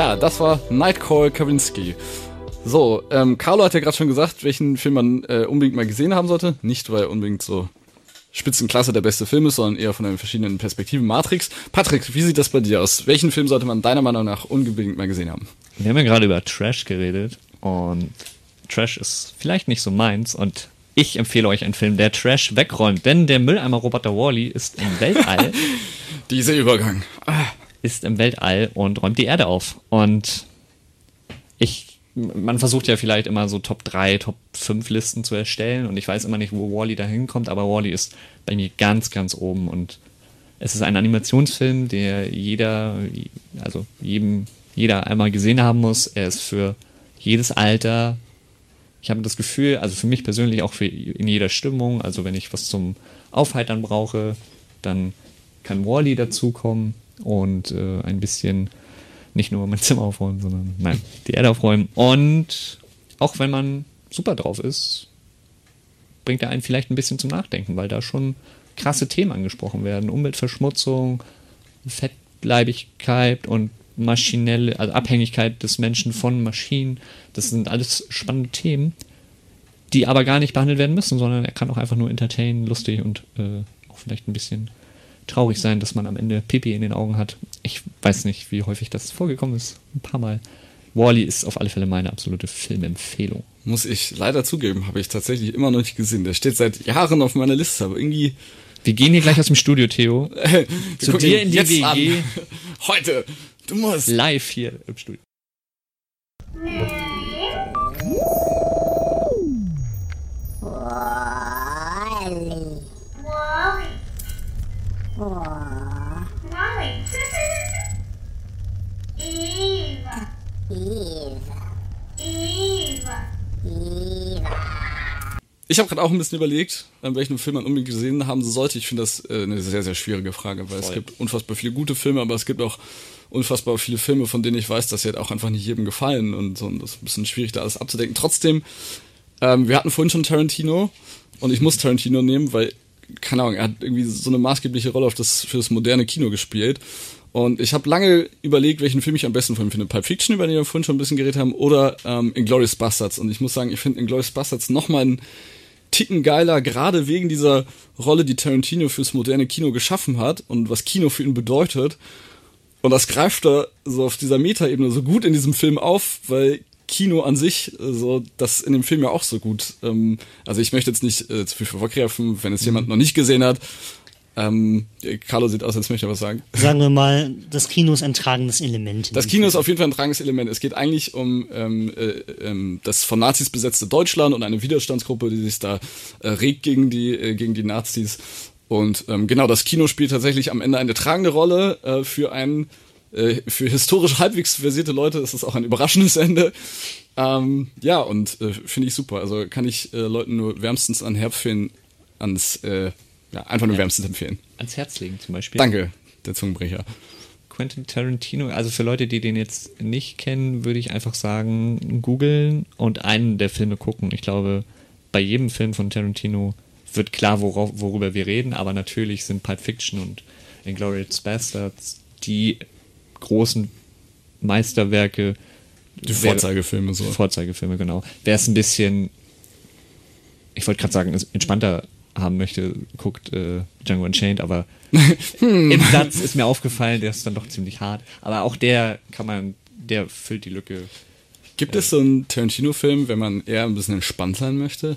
Ja, das war Nightcall Kavinsky. So, ähm, Carlo hat ja gerade schon gesagt, welchen Film man äh, unbedingt mal gesehen haben sollte. Nicht, weil unbedingt so Spitzenklasse der beste Film ist, sondern eher von den verschiedenen Perspektiven. Matrix. Patrick, wie sieht das bei dir aus? Welchen Film sollte man deiner Meinung nach unbedingt mal gesehen haben? Wir haben ja gerade über Trash geredet und Trash ist vielleicht nicht so meins und ich empfehle euch einen Film, der Trash wegräumt, denn der Mülleimer-Roboter Wally ist im Weltall. (laughs) Dieser Übergang. Ah. Ist im Weltall und räumt die Erde auf. Und ich, man versucht ja vielleicht immer so Top 3, Top 5 Listen zu erstellen und ich weiß immer nicht, wo Wally da hinkommt, aber Wally ist bei mir ganz, ganz oben und es ist ein Animationsfilm, der jeder, also jedem, jeder einmal gesehen haben muss. Er ist für jedes Alter. Ich habe das Gefühl, also für mich persönlich auch für in jeder Stimmung. Also wenn ich was zum Aufheitern brauche, dann kann Wally dazukommen und äh, ein bisschen nicht nur mein Zimmer aufräumen, sondern nein, die Erde aufräumen. Und auch wenn man super drauf ist, bringt er einen vielleicht ein bisschen zum Nachdenken, weil da schon krasse Themen angesprochen werden. Umweltverschmutzung, Fettleibigkeit und maschinelle, also Abhängigkeit des Menschen von Maschinen. Das sind alles spannende Themen, die aber gar nicht behandelt werden müssen, sondern er kann auch einfach nur entertainen, lustig und äh, auch vielleicht ein bisschen traurig sein, dass man am Ende Pipi in den Augen hat. Ich weiß nicht, wie häufig das vorgekommen ist. Ein paar Mal. Wally ist auf alle Fälle meine absolute Filmempfehlung. Muss ich leider zugeben, habe ich tatsächlich immer noch nicht gesehen. Der steht seit Jahren auf meiner Liste, aber irgendwie. Wir gehen hier gleich aus dem Studio, Theo. (laughs) Zu dir in die WG. An. Heute. Du musst. Live hier im Studio. Wally. Wally. Eva. Eva. Eva. Eva. Ich habe gerade auch ein bisschen überlegt, welchen Film man unbedingt gesehen haben sollte. Ich finde das äh, eine sehr, sehr schwierige Frage, weil Voll. es gibt unfassbar viele gute Filme, aber es gibt auch unfassbar viele Filme, von denen ich weiß, dass sie halt auch einfach nicht jedem gefallen und so. Und das ist ein bisschen schwierig, da alles abzudecken. Trotzdem, ähm, wir hatten vorhin schon Tarantino und ich muss Tarantino nehmen, weil, keine Ahnung, er hat irgendwie so eine maßgebliche Rolle auf das, für das moderne Kino gespielt. Und ich habe lange überlegt, welchen Film ich am besten von ihm finde. Pulp Fiction, über den wir vorhin schon ein bisschen geredet haben, oder ähm, Inglourious Bastards. Und ich muss sagen, ich finde Inglourious Bastards nochmal einen Ticken geiler, gerade wegen dieser Rolle, die Tarantino fürs moderne Kino geschaffen hat und was Kino für ihn bedeutet. Und das greift er so auf dieser Metaebene so gut in diesem Film auf, weil Kino an sich, so das in dem Film ja auch so gut. Ähm, also ich möchte jetzt nicht äh, zu viel vorgreifen, wenn es mhm. jemand noch nicht gesehen hat. Ähm, Carlo sieht aus, als möchte er was sagen. Sagen wir mal, das Kino ist ein tragendes Element. Das Kino ist auf jeden Fall ein tragendes Element. Es geht eigentlich um ähm, äh, ähm, das von Nazis besetzte Deutschland und eine Widerstandsgruppe, die sich da äh, regt gegen die, äh, gegen die Nazis. Und ähm, genau, das Kino spielt tatsächlich am Ende eine tragende Rolle äh, für ein äh, für historisch halbwegs versierte Leute ist es auch ein überraschendes Ende. Ähm, ja, und äh, finde ich super. Also kann ich äh, Leuten nur wärmstens an Herbstferien ans äh, ja, einfach nur ja. wärmstens empfehlen. Ans Herz legen zum Beispiel. Danke, der Zungenbrecher. Quentin Tarantino, also für Leute, die den jetzt nicht kennen, würde ich einfach sagen, googeln und einen der Filme gucken. Ich glaube, bei jedem Film von Tarantino wird klar, worauf, worüber wir reden, aber natürlich sind Pulp Fiction und Inglourious Bastards die großen Meisterwerke. Die Vorzeigefilme so. Vorzeigefilme, genau. Wer es ein bisschen, ich wollte gerade sagen, entspannter haben möchte, guckt äh, Django Unchained, aber (laughs) hm. im Satz ist mir aufgefallen, der ist dann doch ziemlich hart. Aber auch der kann man, der füllt die Lücke Gibt es so einen Tarantino-Film, wenn man eher ein bisschen entspannt sein möchte?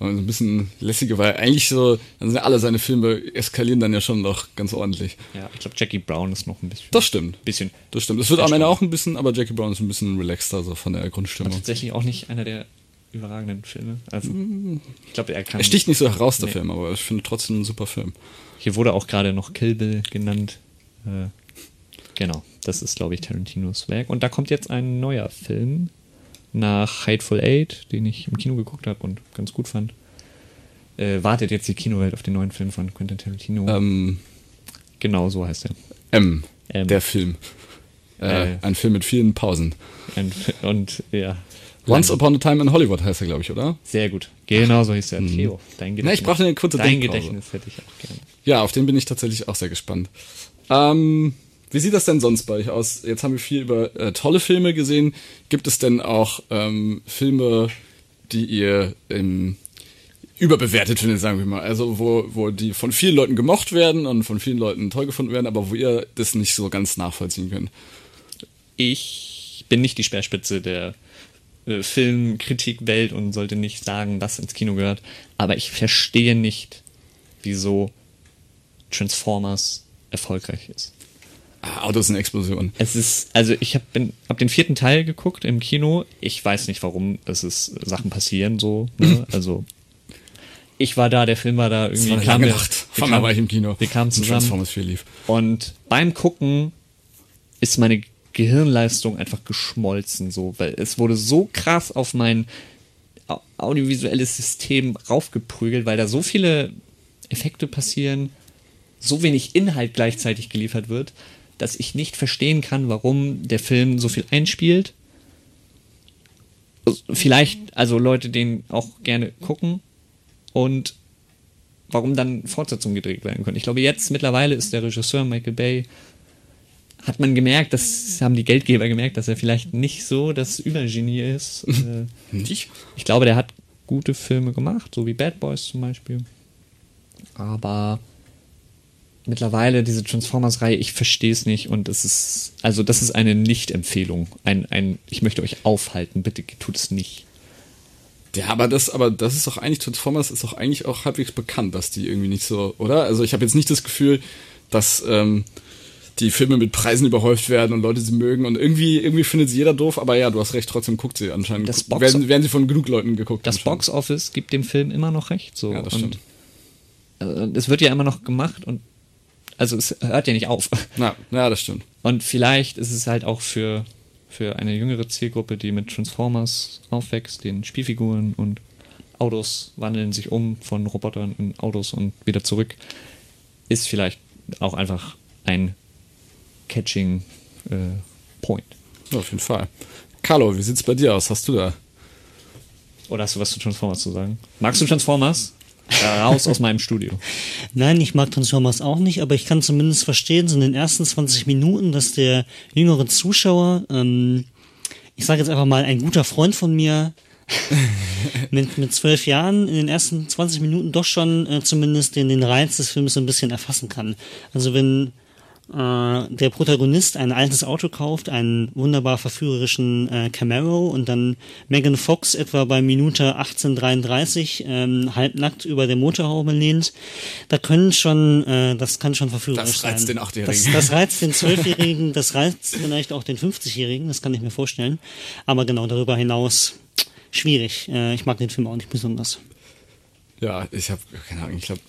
Und ein bisschen lässiger, weil eigentlich so, dann sind alle seine Filme eskalieren dann ja schon noch ganz ordentlich. Ja, ich glaube, Jackie Brown ist noch ein bisschen. Das stimmt. Bisschen. Das stimmt. Es wird am Ende auch ein bisschen, aber Jackie Brown ist ein bisschen relaxter, so von der Grundstimmung. tatsächlich auch nicht einer der überragenden Filme. Also, ich glaube, er kann. Er sticht nicht so heraus, der Nee. Film, aber ich finde trotzdem ein super Film. Hier wurde auch gerade noch Kill Bill genannt. Äh, genau, das ist, glaube ich, Tarantinos Werk. Und da kommt jetzt ein neuer Film nach Hateful Eight, den ich im Kino geguckt habe und ganz gut fand. Äh, wartet jetzt die Kinowelt auf den neuen Film von Quentin Tarantino. Ähm, genau, so heißt er. M, M. der Film. Äh, Äh. ein Film mit vielen Pausen. Ein, und ja. Once Upon a Time in Hollywood heißt er, glaube ich, oder? Sehr gut. Genau so hieß er. Theo, dein Gedächtnis. Na, ich brauchte eine kurze Dein Denkpause. Gedächtnis hätte ich auch gerne. Ja, auf den bin ich tatsächlich auch sehr gespannt. Ähm, wie sieht das denn sonst bei euch aus? Jetzt haben wir viel über äh, tolle Filme gesehen. Gibt es denn auch ähm, Filme, die ihr ähm, überbewertet findet, sagen wir mal? Also wo, wo die von vielen Leuten gemocht werden und von vielen Leuten toll gefunden werden, aber wo ihr das nicht so ganz nachvollziehen könnt. ich bin nicht die Speerspitze der äh, Filmkritikwelt und sollte nicht sagen, was ins Kino gehört. Aber ich verstehe nicht, wieso Transformers erfolgreich ist. Ah, Autos in Explosion. Es ist, also ich habe hab den vierten Teil geguckt im Kino. Ich weiß nicht, warum es ist, Sachen passieren so. Ne? (laughs) Also ich war da, der Film war da irgendwie. war eine kamen lange wir- Nacht. wir kamen- war ich im Kino. Wir kamen zusammen. Transformers 4 lief. Und beim Gucken ist meine Gehirnleistung einfach geschmolzen, so, weil es wurde so krass auf mein au- audiovisuelles System raufgeprügelt, weil da so viele Effekte passieren, so wenig Inhalt gleichzeitig geliefert wird, dass ich nicht verstehen kann, warum der Film so viel einspielt. Vielleicht, also Leute den auch gerne gucken und warum dann Fortsetzungen gedreht werden können. Ich glaube, jetzt mittlerweile ist der Regisseur Michael Bay, hat man gemerkt, das haben die Geldgeber gemerkt, dass er vielleicht nicht so das Übergenie ist. (laughs) Äh, Nicht? ich glaube, der hat gute Filme gemacht, so wie Bad Boys zum Beispiel. Aber mittlerweile diese Transformers-Reihe, ich verstehe es nicht und es ist, also das ist eine Nicht-Empfehlung. Ein, ein, ich möchte euch aufhalten, bitte tut es nicht. Ja, aber das, aber das ist doch eigentlich, Transformers ist doch eigentlich auch halbwegs bekannt, dass die irgendwie nicht so, oder? Also ich habe jetzt nicht das Gefühl, dass ähm, die Filme mit Preisen überhäuft werden und Leute sie mögen und irgendwie, irgendwie findet sie jeder doof, aber ja, du hast recht, trotzdem guckt sie anscheinend. Das Box- werden, werden sie von genug Leuten geguckt. Das. Box Office gibt dem Film immer noch recht. So. Ja, das stimmt. äh, es wird ja immer noch gemacht und also es hört ja nicht auf. Ja, ja, das stimmt. Und vielleicht ist es halt auch für, für eine jüngere Zielgruppe, die mit Transformers aufwächst, den Spielfiguren und Autos wandeln sich um von Robotern in Autos und wieder zurück, ist vielleicht auch einfach ein catching äh, Point. Ja, auf jeden Fall. Carlo, wie sieht's bei dir aus? Hast du da? Oder hast du was zu Transformers zu sagen? Magst du Transformers? Äh, raus aus meinem Studio. Nein, ich mag Transformers auch nicht, aber ich kann zumindest verstehen, so in den ersten 20 Minuten, dass der jüngere Zuschauer, ähm, ich sage jetzt einfach mal, ein guter Freund von mir, (laughs) mit, mit zwölf Jahren in den ersten 20 Minuten doch schon äh, zumindest den, den Reiz des Films so ein bisschen erfassen kann. Also wenn der Protagonist ein altes Auto kauft, einen wunderbar verführerischen äh, Camaro und dann Megan Fox etwa bei Minute 1833 ähm, halbnackt über der Motorhaube lehnt, da können schon, äh, das kann schon verführerisch Das reizt sein. den Achtjährigen. Das, das reizt den Zwölfjährigen, das reizt vielleicht auch den 50-Jährigen, das kann ich mir vorstellen. Aber genau darüber hinaus schwierig. Äh, ich mag den Film auch nicht besonders. Ja, ich habe keine Ahnung, ich habe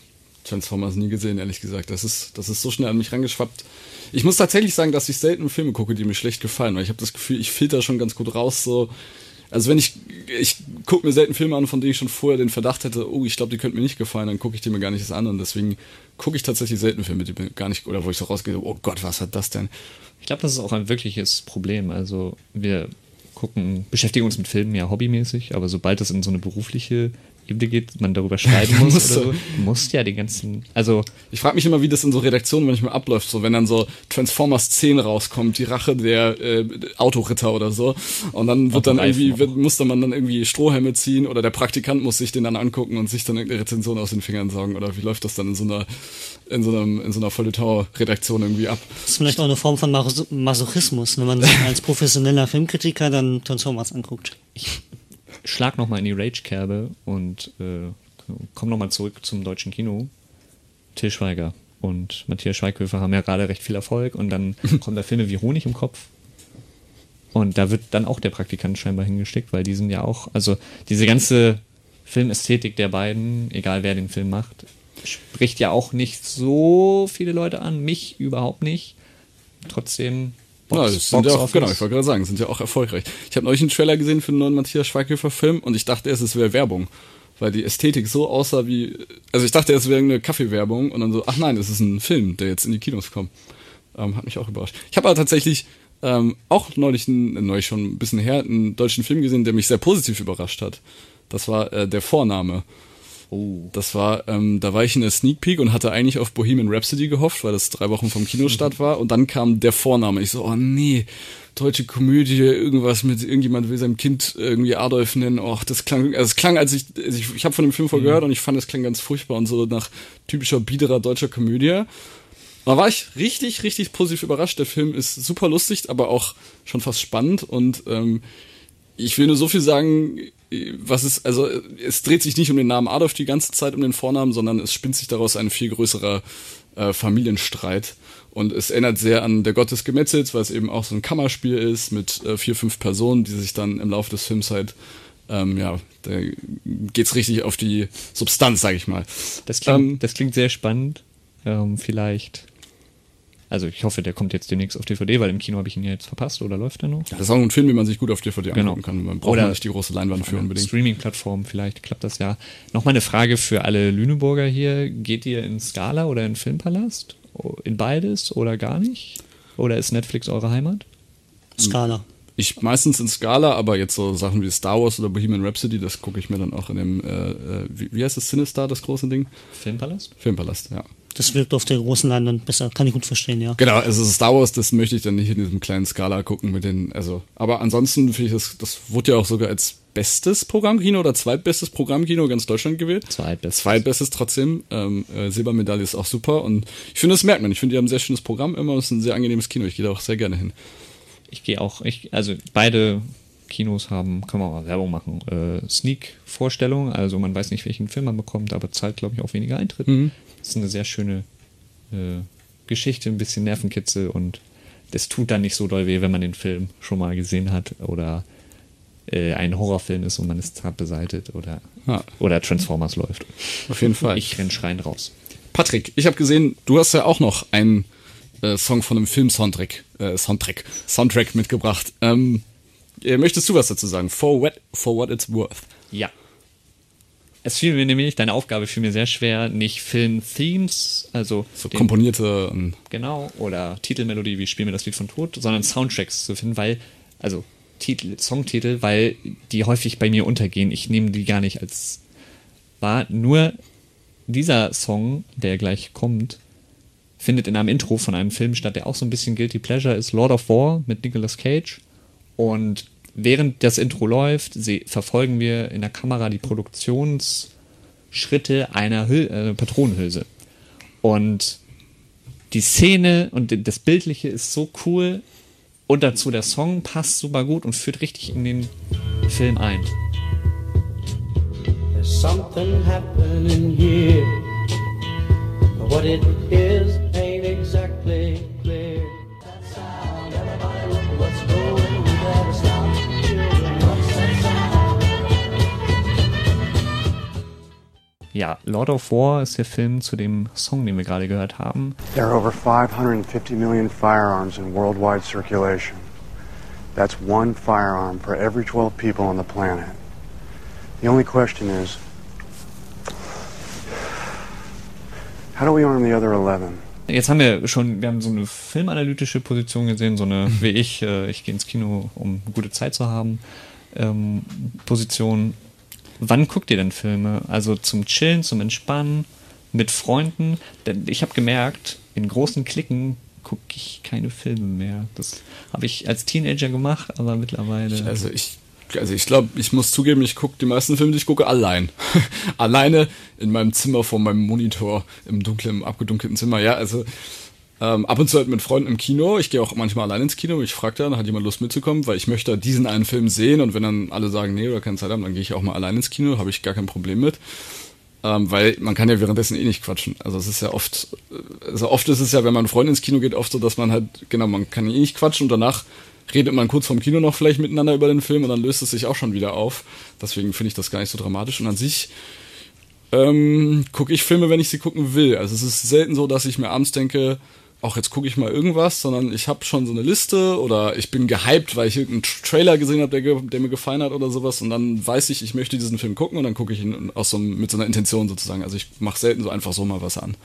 Transformers nie gesehen, ehrlich gesagt. Das ist, das ist so schnell an mich rangeschwappt. Ich muss tatsächlich sagen, dass ich selten Filme gucke, die mir schlecht gefallen, weil ich habe das Gefühl, ich filter schon ganz gut raus. So, also wenn ich, ich gucke mir selten Filme an, von denen ich schon vorher den Verdacht hätte, oh, ich glaube, die könnten mir nicht gefallen, dann gucke ich die mir gar nicht an und deswegen gucke ich tatsächlich selten Filme, die mir gar nicht, oder wo ich so rausgehe, oh Gott, was hat das denn? Ich glaube, das ist auch ein wirkliches Problem. Also wir gucken, beschäftigen uns mit Filmen ja hobbymäßig, aber sobald das in so eine berufliche Ebene geht, man darüber schreiben (laughs) muss oder so. Du musst ja den ganzen, also. Ich frage mich immer, wie das in so Redaktionen manchmal abläuft, so wenn dann so Transformers 10 rauskommt, die Rache der äh, Autoritter oder so. Und dann wird dann irgendwie, wird, musste man dann irgendwie Strohhelme ziehen oder der Praktikant muss sich den dann angucken und sich dann irgendeine Rezension aus den Fingern saugen. Oder wie läuft das dann in so einer, in so einem, in so einer Feuilleton-Redaktion irgendwie ab? Das ist vielleicht auch eine Form von Masochismus, wenn man sich als professioneller Filmkritiker dann Transformers anguckt. Ich schlag nochmal in die Rage-Kerbe und äh, komm nochmal zurück zum deutschen Kino. Till Schweiger und Matthias Schweighöfer haben ja gerade recht viel Erfolg und dann (laughs) kommen da Filme wie Honig im Kopf. Und da wird dann auch der Praktikant scheinbar hingesteckt, weil die sind ja auch, also diese ganze Filmästhetik der beiden, egal wer den Film macht, spricht ja auch nicht so viele Leute an, mich überhaupt nicht. Trotzdem Box, ja, das sind ja auch, genau, ich wollte gerade sagen, sind ja auch erfolgreich. Ich habe neulich einen Trailer gesehen für einen neuen Matthias Schweighöfer Film und ich dachte erst, es wäre Werbung, weil die Ästhetik so aussah wie, also ich dachte, es wäre eine Kaffeewerbung und dann so, ach nein, es ist ein Film, der jetzt in die Kinos kommt. Ähm, hat mich auch überrascht. Ich habe aber tatsächlich ähm, auch neulich, ein, neulich schon ein bisschen her, einen deutschen Film gesehen, der mich sehr positiv überrascht hat. Das war äh, der Vorname. Oh. Das war, ähm, da war ich in der Sneak Peek und hatte eigentlich auf Bohemian Rhapsody gehofft, weil das drei Wochen vom Kinostart war. Und dann kam der Vorname. Ich so, oh nee, deutsche Komödie, irgendwas mit irgendjemand will seinem Kind irgendwie Adolf nennen. Och, das klang, also es klang, als ich, also ich, ich habe von dem Film vorher gehört mhm. und ich fand, das klang ganz furchtbar und so nach typischer biederer deutscher Komödie. Da war ich richtig, richtig positiv überrascht. Der Film ist super lustig, aber auch schon fast spannend und ähm, ich will nur so viel sagen, was ist, also es dreht sich nicht um den Namen Adolf die ganze Zeit um den Vornamen, sondern es spinnt sich daraus ein viel größerer äh, Familienstreit. Und es erinnert sehr an Der Gott des Gemetzels, weil es eben auch so ein Kammerspiel ist mit äh, vier, fünf Personen, die sich dann im Laufe des Films halt, ähm, ja, da geht's richtig auf die Substanz, sag ich mal. Das klingt, ähm, das klingt sehr spannend. Ähm, vielleicht also ich hoffe, der kommt jetzt demnächst auf DVD, weil im Kino habe ich ihn ja jetzt verpasst oder läuft er noch? Ja, das ist auch ein Film, den man sich gut auf DVD genau. angucken kann. Man braucht oder nicht die große Leinwand für unbedingt. Streaming-Plattform, vielleicht klappt das ja. Nochmal eine Frage für alle Lüneburger hier. Geht ihr in Scala oder in Filmpalast? In beides oder gar nicht? Oder ist Netflix eure Heimat? Scala. Ich meistens in Scala, aber jetzt so Sachen wie Star Wars oder Bohemian Rhapsody, das gucke ich mir dann auch in dem, äh, äh wie, wie heißt das, Cinestar, das große Ding? Filmpalast? Filmpalast, ja. Das wirkt auf der großen Leinwand besser, kann ich gut verstehen, ja. Genau, also Star Wars, das möchte ich dann nicht in diesem kleinen Skala gucken mit den, also, aber ansonsten finde ich das, das wurde ja auch sogar als bestes Programmkino oder zweitbestes Programmkino ganz Deutschland gewählt. Zweitbestes. Zweitbestes trotzdem. Ähm, äh, Silbermedaille ist auch super und ich finde, das merkt man. Ich finde, die haben ein sehr schönes Programm immer. Es ist ein sehr angenehmes Kino. Ich gehe da auch sehr gerne hin. Ich gehe auch, ich, also beide Kinos haben, kann man auch Werbung machen, äh, Sneak-Vorstellung, also man weiß nicht, welchen Film man bekommt, aber zahlt, glaube ich, auch weniger Eintritt. Mhm. Das ist eine sehr schöne äh, Geschichte, ein bisschen Nervenkitzel und das tut dann nicht so doll weh, wenn man den Film schon mal gesehen hat oder äh, ein Horrorfilm ist und man ist zart beseitet oder, ja. oder Transformers läuft. Auf jeden Fall. Ich renn schreien raus. Patrick, ich habe gesehen, du hast ja auch noch einen äh, Song von einem Film-Soundtrack äh, Soundtrack, Soundtrack mitgebracht. Ähm, äh, möchtest du was dazu sagen? For what, for what it's worth. Ja. Es fiel mir nämlich, deine Aufgabe fiel mir sehr schwer, nicht Film-Themes, also so komponierte genau oder Titelmelodie wie Spiel mir das Lied von Tod, sondern Soundtracks zu finden, weil also Titel, Songtitel, weil die häufig bei mir untergehen. Ich nehme die gar nicht als wahr. Nur dieser Song, der gleich kommt, findet in einem Intro von einem Film statt, der auch so ein bisschen Guilty Pleasure ist, Lord of War mit Nicolas Cage. Und während das Intro läuft, verfolgen wir in der Kamera die Produktionsschritte einer Hül äh, Patronenhülse. Und die Szene und das Bildliche ist so cool und dazu der Song passt super gut und führt richtig in den Film ein. There's something happening here. What it is ain't exactly Ja, Lord of War ist der Film zu dem Song, den wir gerade gehört haben. There are over 550 million firearms in worldwide circulation. That's one firearm for every 12 people on the planet. The only question is, how do we arm the other 11? Jetzt haben wir schon, wir haben so eine filmanalytische Position gesehen, so eine, wie ich, äh, ich gehe ins Kino, um gute Zeit zu haben, ähm, Position wann guckt ihr denn Filme? Also zum Chillen, zum Entspannen, mit Freunden? Denn ich habe gemerkt, in großen Klicken gucke ich keine Filme mehr. Das habe ich als Teenager gemacht, aber mittlerweile. Also ich also ich glaube, ich muss zugeben, ich gucke die meisten Filme, die ich gucke, allein. (laughs) Alleine in meinem Zimmer vor meinem Monitor, im dunklen, abgedunkelten Zimmer. Ja, also ähm, ab und zu halt mit Freunden im Kino. Ich gehe auch manchmal allein ins Kino. Ich frage dann, hat jemand Lust mitzukommen, weil ich möchte diesen einen Film sehen und wenn dann alle sagen, nee oder keine Zeit haben, dann gehe ich auch mal allein ins Kino, habe ich gar kein Problem mit. Ähm, weil man kann ja währenddessen eh nicht quatschen. Also es ist ja oft, also oft ist es ja, wenn man Freund ins Kino geht, oft so, dass man halt, genau, man kann eh nicht quatschen und danach redet man kurz vorm Kino noch vielleicht miteinander über den Film und dann löst es sich auch schon wieder auf. Deswegen finde ich das gar nicht so dramatisch. Und an sich ähm, gucke ich Filme, wenn ich sie gucken will. Also es ist selten so, dass ich mir abends denke, auch jetzt gucke ich mal irgendwas, sondern ich habe schon so eine Liste oder ich bin gehypt, weil ich irgendeinen Trailer gesehen habe, der, der, mir gefallen hat oder sowas und dann weiß ich, ich möchte diesen Film gucken und dann gucke ich ihn aus so, mit so einer Intention sozusagen. Also ich mache selten so einfach so mal was an.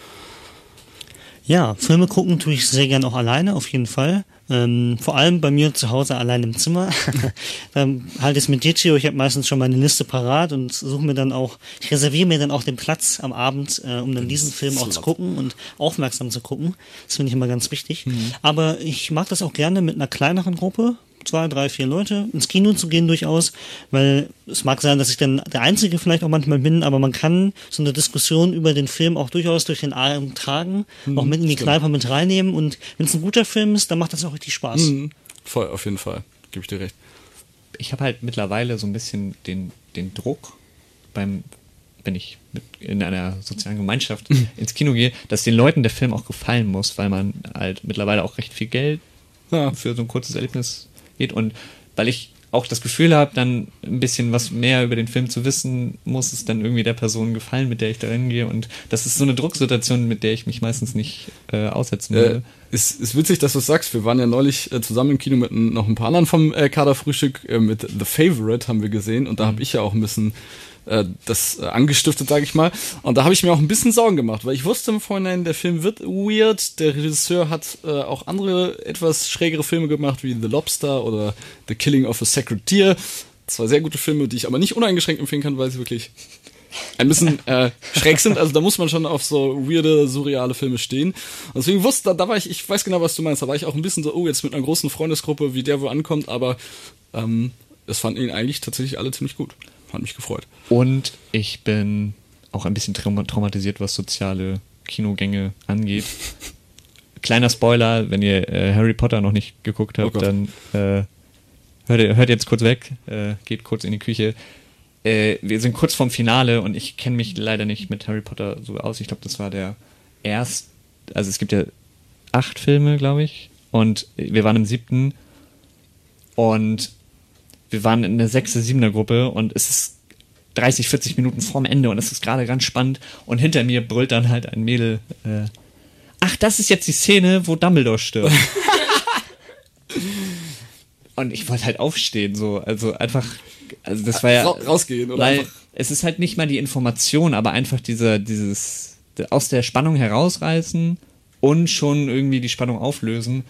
Ja, Filme gucken tue ich sehr gern auch alleine, auf jeden Fall. Ähm, vor allem bei mir zu Hause allein im Zimmer. (laughs) dann halte ich es mit Dicio, ich habe meistens schon meine Liste parat und suche mir dann auch, ich reserviere mir dann auch den Platz am Abend, äh, um dann diesen Film auch zu gucken und aufmerksam zu gucken. Das finde ich immer ganz wichtig. Mhm. Aber ich mag das auch gerne mit einer kleineren Gruppe, zwei, drei, vier Leute ins Kino zu gehen durchaus, weil es mag sein, dass ich dann der Einzige vielleicht auch manchmal bin, aber man kann so eine Diskussion über den Film auch durchaus durch den Abend tragen, mhm, auch mit in die stimmt. Kneipe mit reinnehmen und wenn es ein guter Film ist, dann macht das auch richtig Spaß. Mhm. Voll, auf jeden Fall, gebe ich dir recht. Ich habe halt mittlerweile so ein bisschen den, den Druck beim wenn ich in einer sozialen Gemeinschaft mhm. ins Kino gehe, dass den Leuten der Film auch gefallen muss, weil man halt mittlerweile auch recht viel Geld ja. für so ein kurzes Erlebnis geht. Und weil ich auch das Gefühl habe, dann ein bisschen was mehr über den Film zu wissen, muss es dann irgendwie der Person gefallen, mit der ich da reingehe. Und das ist so eine Drucksituation, mit der ich mich meistens nicht äh, aussetzen will. Äh, ist, ist witzig, dass du es sagst. Wir waren ja neulich äh, zusammen im Kino mit noch ein paar anderen vom äh, Kaderfrühstück. Äh, mit The Favorite haben wir gesehen. Und da mhm. habe ich ja auch ein bisschen äh, das äh, angestiftet, sage ich mal. Und da habe ich mir auch ein bisschen Sorgen gemacht, weil ich wusste im Vorhinein, der Film wird weird. Der Regisseur hat äh, auch andere etwas schrägere Filme gemacht, wie The Lobster oder The Killing of a Sacred Deer. Zwei sehr gute Filme, die ich aber nicht uneingeschränkt empfehlen kann, weil sie wirklich ein bisschen äh, schräg sind. Also da muss man schon auf so weirde, surreale Filme stehen. Und deswegen wusste, da, da war ich, ich weiß genau, was du meinst, da war ich auch ein bisschen so, oh, jetzt mit einer großen Freundesgruppe, wie der wo ankommt, aber ähm, das fanden ihn eigentlich tatsächlich alle ziemlich gut. Hat mich gefreut. Und ich bin auch ein bisschen traumatisiert, was soziale Kinogänge angeht. (laughs) Kleiner Spoiler, wenn ihr äh, Harry Potter noch nicht geguckt habt, oh dann äh, hört, hört, jetzt kurz weg, äh, geht kurz in die Küche. Äh, wir sind kurz vorm Finale und ich kenne mich leider nicht mit Harry Potter so aus. Ich glaube, das war der erste, also es gibt ja acht Filme, glaube ich, und wir waren im siebten und wir waren in der sechste, siebener Gruppe und es ist 30, 40 Minuten vorm Ende und es ist gerade ganz spannend und hinter mir brüllt dann halt ein Mädel, äh, ach, das ist jetzt die Szene, wo Dumbledore stirbt. (laughs) und ich wollte halt aufstehen, so, also einfach, also das war ja. rausgehen, oder? Weil es ist halt nicht mal die Information, aber einfach dieser, dieses, aus der Spannung herausreißen und schon irgendwie die Spannung auflösen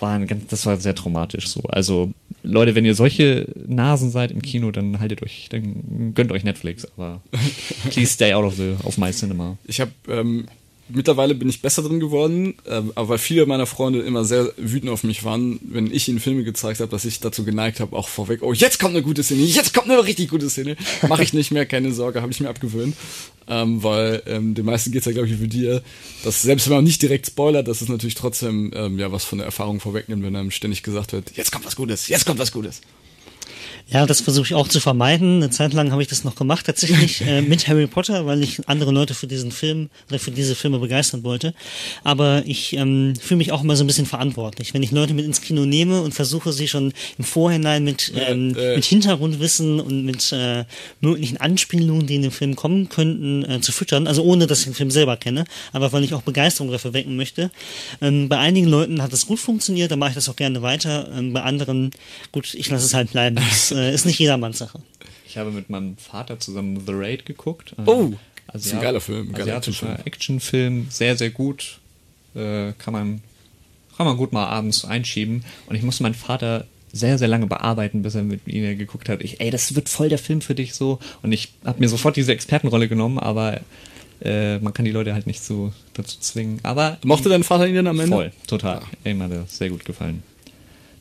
waren ganz, das war sehr traumatisch so. Also Leute, wenn ihr solche Nasen seid im Kino, dann haltet euch, dann gönnt euch Netflix, aber (laughs) please stay out of the of my cinema. Ich habe ähm, mittlerweile bin ich besser drin geworden, äh, aber weil viele meiner Freunde immer sehr wütend auf mich waren, wenn ich ihnen Filme gezeigt habe, dass ich dazu geneigt habe, auch vorweg, oh, jetzt kommt eine gute Szene, jetzt kommt eine richtig gute Szene. Mache ich nicht mehr, keine Sorge, habe ich mir abgewöhnt. Ähm, weil ähm, den meisten geht's ja, glaube ich, wie dir, dass selbst wenn man nicht direkt spoilert, dass es natürlich trotzdem ähm, ja was von der Erfahrung vorwegnimmt, wenn einem ständig gesagt wird, jetzt kommt was Gutes, jetzt kommt was Gutes. Ja, das versuche ich auch zu vermeiden. Eine Zeit lang habe ich das noch gemacht, tatsächlich (laughs) äh, mit Harry Potter, weil ich andere Leute für diesen Film oder für diese Filme begeistern wollte. Aber ich ähm, fühle mich auch immer so ein bisschen verantwortlich, wenn ich Leute mit ins Kino nehme und versuche sie schon im Vorhinein mit, ähm, äh, mit Hintergrundwissen und mit äh, möglichen Anspielungen, die in den Film kommen könnten, äh, zu füttern. Also ohne, dass ich den Film selber kenne, aber weil ich auch Begeisterung dafür wecken möchte. Ähm, bei einigen Leuten hat es gut funktioniert, dann mache ich das auch gerne weiter. Ähm, bei anderen, gut, ich lasse es halt bleiben. (laughs) Das, äh, ist nicht jedermanns Sache. Ich habe mit meinem Vater zusammen The Raid geguckt. Oh, das ist ein geiler Film. Ein asiatischer Actionfilm, sehr, sehr gut. Äh, kann man kann man gut mal abends einschieben. Und ich musste meinen Vater sehr, sehr lange bearbeiten, bis er mit mir geguckt hat. Ich, ey, das wird voll der Film für dich so. Und ich habe mir sofort diese Expertenrolle genommen, aber äh, man kann die Leute halt nicht so dazu zwingen. Aber Mochte dein Vater ihn denn am Ende? Voll, total. Ja. Ihm hat das sehr gut gefallen.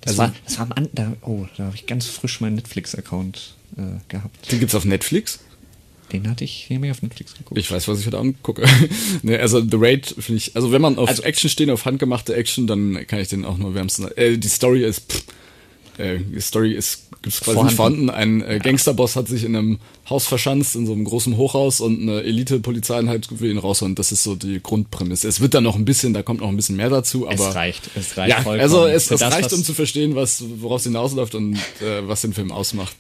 Das Also- war, das war am An da, oh, da habe ich ganz frisch meinen Netflix-Account äh, gehabt. Den gibt's auf Netflix? Den hatte ich, den hab ich auf Netflix geguckt. Ich weiß, was ich heute angucke. (laughs) ne, also The Raid finde ich, also wenn man auf Also- Action stehen, auf handgemachte Action, dann kann ich den auch nur wärmsten. Äh, die Story ist, pff, äh, die Story ist gibt's quasi nicht vorhanden. Ein äh, Gangsterboss hat sich in einem Haus verschanzt, in so einem großen Hochhaus und eine Elite-Polizeieinheit will ihn raushauen. Das ist so die Grundprämisse. Es wird dann noch ein bisschen, da kommt noch ein bisschen mehr dazu, aber es reicht, es reicht ja, vollkommen. also es, es das, reicht, um zu verstehen, was woraus es hinausläuft und äh, was den Film ausmacht.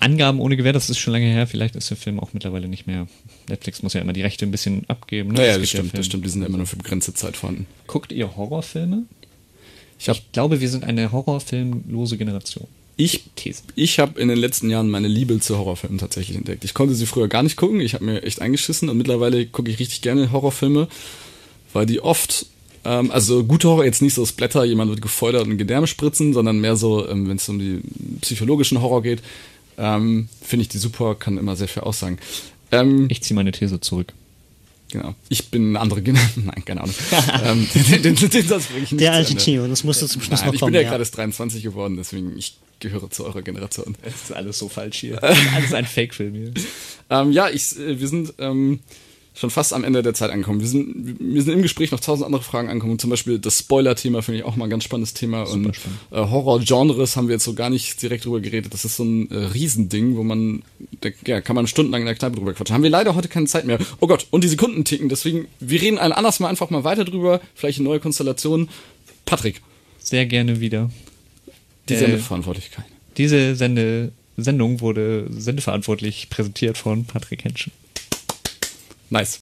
Angaben ohne Gewehr, das ist schon lange her. Vielleicht ist der Film auch mittlerweile nicht mehr. Netflix muss ja immer die Rechte ein bisschen abgeben. Ne? Naja, das der stimmt, Film. das stimmt. Die sind ja immer nur für begrenzte Zeit vorhanden. Guckt ihr Horrorfilme? Ich, hab, Ich glaube, wir sind eine horrorfilmlose Generation. ich. Ich habe in den letzten Jahren meine Liebe zu Horrorfilmen tatsächlich entdeckt. Ich konnte sie früher gar nicht gucken, ich habe mir echt eingeschissen und mittlerweile gucke ich richtig gerne Horrorfilme, weil die oft, ähm, also gute Horror jetzt nicht so Splatter, jemand wird gefeuert und Gedärme spritzen, sondern mehr so, ähm, wenn es um die psychologischen Horror geht, ähm, finde ich die super, kann immer sehr viel aussagen. Ähm, Ich ziehe meine These zurück. Genau. Ich bin eine andere Generation. (laughs) Nein, keine Ahnung. (laughs) ähm, den, den, den, den Satz bringe ich nicht Der. Theo, das musste zum Schluss Nein, noch ich kommen. bin ja, ja. gerade erst 23 geworden, deswegen ich gehöre zu eurer Generation. Es ist alles so falsch hier. (laughs) alles ein Fake-Film hier. Ähm, ja, ich, äh, wir sind ähm, schon fast am Ende der Zeit angekommen. Wir sind, wir sind im Gespräch noch tausend andere Fragen angekommen. Zum Beispiel das Spoiler-Thema finde ich auch mal ein ganz spannendes Thema. und äh, Horror-Genres haben wir jetzt so gar nicht direkt drüber geredet. Das ist so ein äh, Riesending, wo man, da ja, kann man stundenlang in der Kneipe drüber quatschen. Haben wir leider heute keine Zeit mehr. Oh Gott, und die Sekunden ticken. Deswegen, wir reden ein anderes Mal einfach mal weiter drüber. Vielleicht in neue Konstellationen. Patrick, Sehr gerne wieder. die Äh, Sendeverantwortlichkeit. Diese Sende Sendung wurde sendeverantwortlich präsentiert von Patrick Henschen. Nice.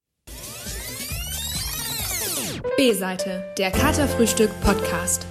B-Seite, der Katerfrühstück Podcast.